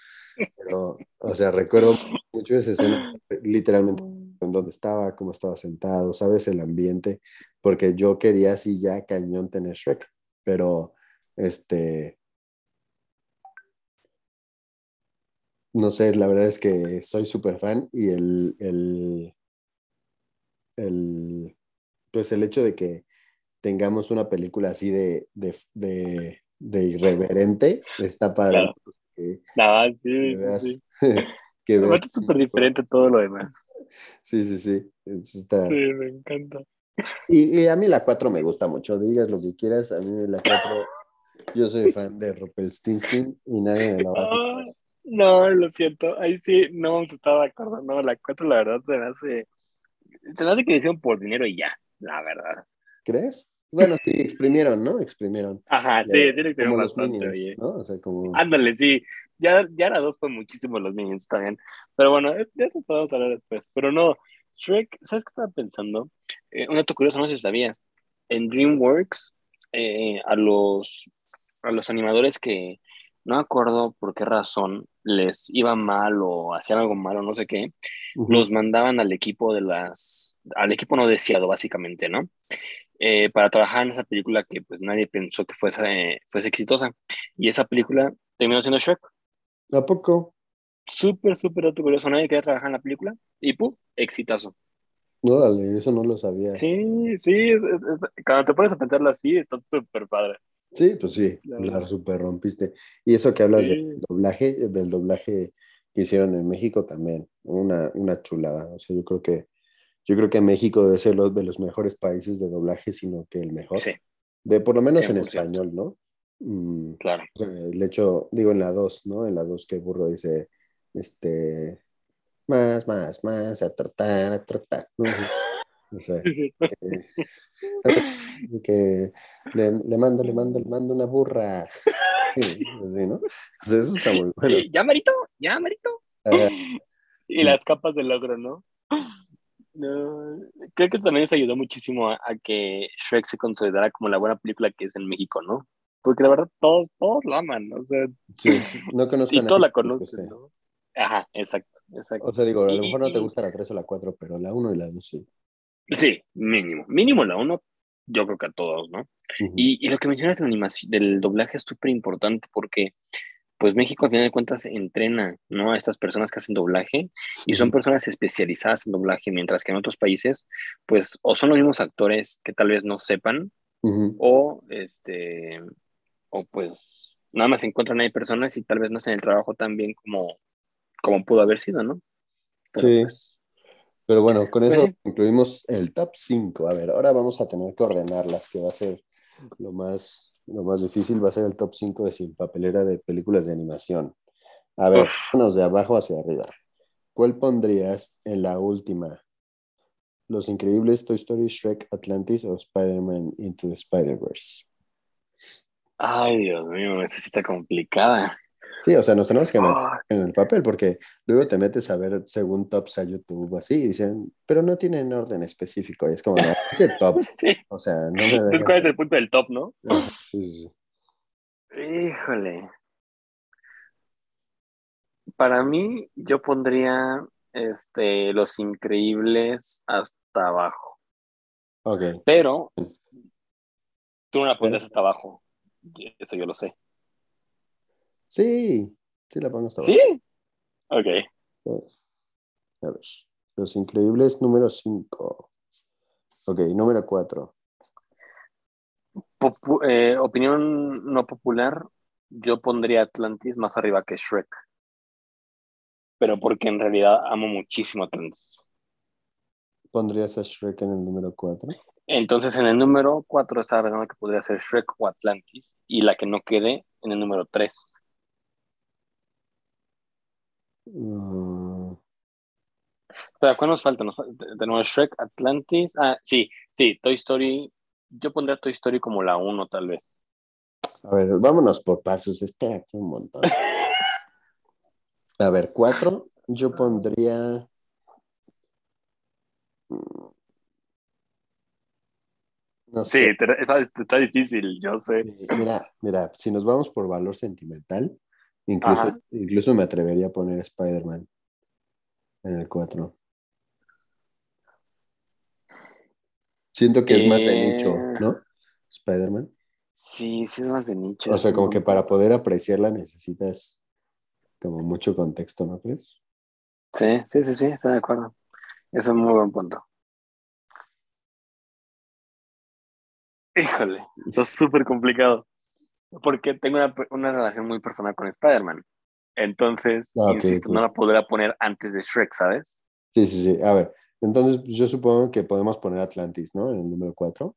Pero, o sea, recuerdo mucho esa escena, literalmente, en donde estaba, cómo estaba sentado, ¿sabes? El ambiente, porque yo quería así ya cañón tener Shrek, pero, este, no sé, la verdad es que soy súper fan y el, el, el, pues el hecho de que tengamos una película así de, de, de, de irreverente está padre. Claro. Que, no, que sí, veas, sí. que veas- es súper diferente todo lo demás. Sí, sí, sí. es- está- Sí, me encanta. Y, y a mí la 4 me gusta mucho, digas lo que quieras, a mí la 4, yo soy fan de Rumpelstiltskin y nadie me la va a. Ah, no, lo siento. Ahí sí no vamos a estar de acuerdo. No, la 4 la verdad se me hace... Se me hace que hicieron por dinero y ya, la verdad. ¿Crees? Bueno, sí, exprimieron, ¿no? Exprimieron. Ajá, sí, Eh, sí, como los bastante, Minions, oye. ¿no? O sea, como... Ándale, sí. Ya, ya la dos fue muchísimo los Minions también. Pero bueno, de eso podemos hablar después. Pero no, Shrek, ¿sabes qué estaba pensando? Eh, un dato curioso, no sé si sabías. En DreamWorks, eh, a los a los animadores que no me acuerdo por qué razón les iba mal o hacían algo malo, no sé qué, los mandaban al equipo de las, al equipo no deseado, básicamente, ¿no? Eh, para trabajar en esa película que pues nadie pensó que fuese, fuese exitosa. Y esa película terminó siendo Shrek. ¿A poco? Súper, súper dato curioso. Nadie quería trabajar en la película. Y puf, exitazo. Órale, eso no lo sabía. Sí, Sí, sí, es- es- es- cuando te pones a pensarlo así, está súper padre. Pues sí, la super rompiste. Y eso que hablas Sí. del doblaje, del doblaje que hicieron en México también, una, una chulada. O sea, yo creo que yo creo que México debe ser uno de los mejores países de doblaje, sino que el mejor. Sí, De por lo menos en 100%. español, ¿no? Mm, claro. o sea, el hecho, digo en la 2, ¿no? En la 2 que burro dice, este, más, más, más, a tratar, a tratar, ¿no? O sea, eh, que le, le mando, le mando, le mando una burra. Sí, así, ¿no? O sea, eso está muy bueno. Ya, Marito, ya, Marito. Y Sí. las capas de logro, ¿no? No, creo que también eso ayudó muchísimo a, a que Shrek se considerara como la buena película que es en México, ¿no? Porque la verdad todos, todos la aman, o sea, Sí, no conozco y a todos la le conocen. ¿no? Ajá, exacto, exacto. O sea, digo, a lo mejor no te gusta la 3 o la 4, pero la 1 y la 2 sí. Sí, mínimo, mínimo la uno, yo creo que a todos, ¿no? Y, y lo que mencionas de la animación, del doblaje es súper importante porque, pues México, al final de cuentas, entrena, ¿no? A estas personas que hacen doblaje y son personas especializadas en doblaje, mientras que en otros países, pues, o son los mismos actores que tal vez no sepan, o, este, o pues, nada más encuentran ahí personas y tal vez no hacen el trabajo tan bien como, como pudo haber sido, ¿no? Pero, Sí. pues, Pero bueno, con Pues eso sí. incluimos el top 5. A ver, ahora vamos a tener que ordenarlas, que va a ser lo más, lo más difícil, va a ser el top 5 de sin papelera de películas de animación. A ver, Uf. vámonos de abajo hacia arriba. ¿Cuál pondrías en la última? ¿Los Increíbles, Toy Story, Shrek, Atlantis o Spider-Man Into the Spider-Verse? ay, Dios mío, esta sí está complicada. Sí, o sea, nos tenemos que meter Ah, en el papel, porque luego te metes a ver según tops a YouTube así y dicen, pero no tienen orden específico. Y es como, no, ese top, sí. o sea, no me Entonces, ¿cuál es el punto del top, no? Ah, sí, sí, sí. Híjole. Para mí, yo pondría este, Los Increíbles hasta abajo. Ok, Pero tú no la pondrías hasta abajo. Eso yo lo sé. Sí, sí la pongo hasta ¿Sí? Ok. abajo. A ver, Los Increíbles número 5. Ok, número 4. Popu- eh, opinión no popular, yo pondría Atlantis más arriba que Shrek. Pero porque en realidad amo muchísimo Atlantis. ¿Pondrías a Shrek en el número 4? Entonces, en el número 4 estaba pensando que podría ser Shrek o Atlantis, y la que no quede en el número 3. Mm, Pero ¿cuál nos falta? Nos falta- tenemos Shrek, Atlantis. Ah, sí, sí, Toy Story. Yo pondría Toy Story como la 1, tal vez. a ver, vámonos por pasos, espérate un montón. A ver, 4, yo pondría... mm, No sé. Sí, te- está, está difícil, yo sé. Mira, mira, si nos vamos por valor sentimental, incluso, Ajá. incluso me atrevería a poner Spider-Man en el 4. Siento que es más de Eh. nicho, ¿no? Spider-Man. Sí, sí es más de nicho. O sea, como que para poder apreciarla necesitas como mucho contexto, ¿no crees? Sí, sí, sí, sí, estoy de acuerdo. Es un muy buen punto. Híjole, está súper complicado. Porque tengo una, una relación muy personal con Spider-Man. Entonces, Ah, insisto, no la podría poner antes de Shrek, ¿sabes? Sí, sí, sí. A ver, entonces pues, yo supongo que podemos poner Atlantis, ¿no? En el número 4,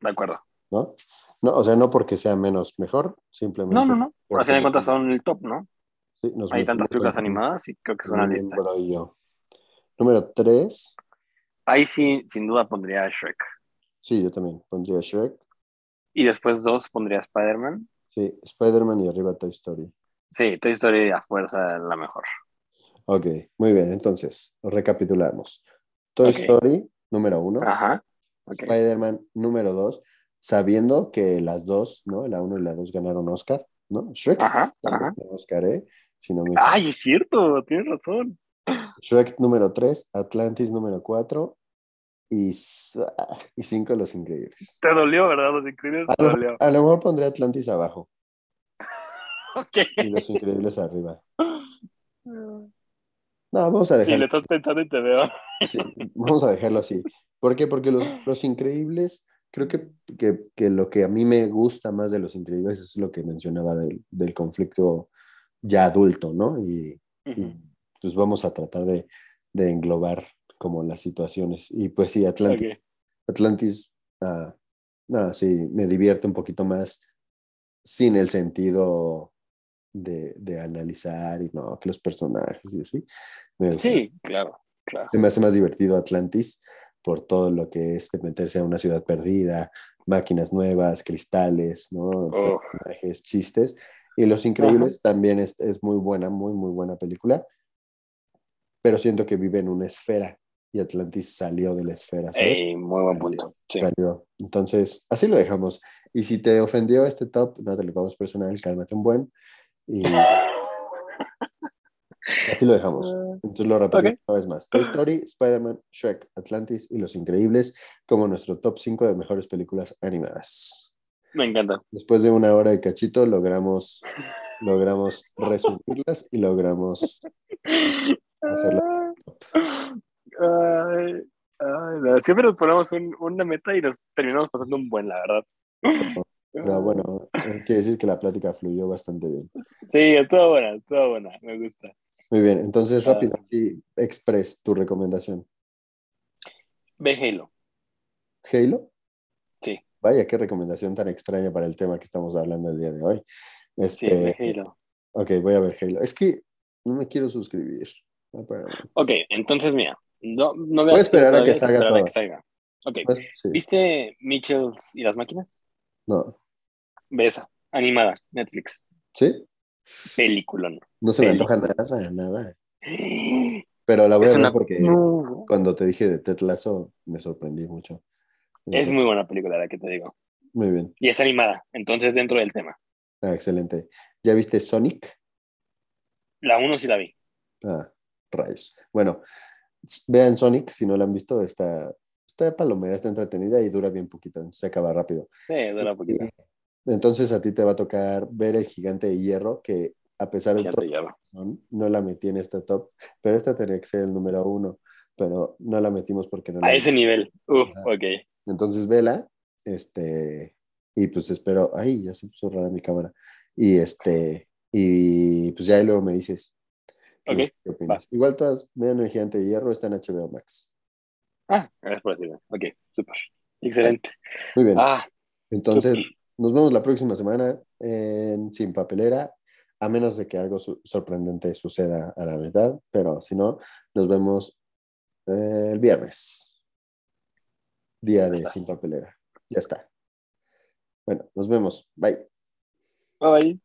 De acuerdo. ¿no? No, o sea, no porque sea menos mejor, simplemente. No, no, no. Porque final de cuentas son el top, ¿no? sí, nos Hay tantas películas animadas y creo que es una un lista. Número 3, Ahí sí, sin duda pondría a Shrek. sí, yo también pondría Shrek. Y después dos pondría Spider-Man. Sí, Spider-Man y arriba Toy Story. Sí, Toy Story a fuerza la mejor. Ok, muy bien, entonces, recapitulamos. Toy. Story, número 1. Ajá. Ok. Spider-Man, número 2, sabiendo que las dos, ¿no? La 1 y la 2 ganaron Oscar, ¿no? Shrek Ajá, ajá. Oscar, ¿eh? Si no me Ay, es cierto, tienes razón. Shrek número 3, Atlantis número 4 y 5 Los Increíbles. Te dolió, ¿verdad? Los increíbles A te lo, dolió. a lo mejor pondré Atlantis abajo Ok. y Los Increíbles arriba. No, vamos a Sí, le dejarlo, estás pensando y te veo. sí, vamos a dejarlo así. ¿Por qué? Porque los, los Increíbles, creo que, que, que lo que a mí me gusta más de Los Increíbles es lo que mencionaba del, del conflicto ya adulto, ¿no? Y, y, pues vamos a tratar de, de englobar como las situaciones. Y pues sí, Atlantis, Ok. Atlantis, nada, sí, me divierte un poquito más sin el sentido de, de analizar y no, que los personajes y así. Sí, claro, claro. Se me hace más divertido Atlantis por todo lo que es de meterse a una ciudad perdida, máquinas nuevas, cristales, ¿no? Oh. Personajes, chistes. Y Los Increíbles también es, es muy buena, muy, muy buena película. Pero siento que vive en una esfera y Atlantis salió de la esfera. Ey, muy buen punto. Sí. Salió. Entonces, así lo dejamos. Y si te ofendió este top, no te lo tomes personal, cálmate un buen. Y así lo dejamos. Entonces lo repetimos Ok. una vez más. Toy Story, Spider-Man, Shrek, Atlantis y Los Increíbles como nuestro top 5 de mejores películas animadas. Me encanta. Después de una hora de cachito logramos, logramos resumirlas y logramos hacerla. Ay, ay, no, Siempre nos ponemos un- una meta y nos terminamos pasando un buen, la verdad. Bueno, eh, quiere decir que la plática fluyó bastante bien. Sí, estuvo buena, estuvo buena, me gusta. Muy bien, entonces Ah. rápido, sí, Express, tu recomendación. Ve Halo. ¿Halo? Sí. Vaya, qué recomendación tan extraña para el tema que estamos hablando el día de hoy. Sí, Este, ve Halo. ok, voy a ver Halo. Es que no me quiero suscribir. No, pero- Ok, entonces mira, no, no Voy a esperar a que salga todo. que salga. Ok, pues, sí, ¿viste Mitchells y las máquinas? no. Ve esa, animada, Netflix, ¿Sí? película. No se me Película. antoja nada, nada. Pero la voy a ver una... porque No. cuando te dije de Ted Lasso me sorprendí mucho. Es muy buena película la que te digo. Muy bien. Y es animada, entonces dentro del tema. Ah, excelente. ¿Ya viste Sonic? La uno sí la vi. Ah, rayos. Bueno, vean Sonic, si no la han visto, está, está palomera, está entretenida y dura bien poquito, se acaba rápido. Sí, dura poquito. Y- entonces a ti te va a tocar ver el gigante de hierro, que a pesar de todo, va. no la metí en este top, pero esta tenía que ser el número uno, pero no la metimos porque no la A ese nivel. Uf, Ajá. ok. Entonces vela, este, y pues espero, ay, ya se puso rara mi cámara, y este, y pues ya luego me dices. Ok, ¿Qué opinas? Igual todas, vean el gigante de hierro, está en HBO Max. Ah, gracias por decirme. Ok, súper. Excelente. Muy bien. Ah, Entonces, nos vemos la próxima semana en Sin Papelera, a menos de que algo su- sorprendente suceda a la mitad, pero si no, nos vemos eh, el viernes, día de. Sin Papelera. Ya está. Bueno, nos vemos. Bye. bye bye.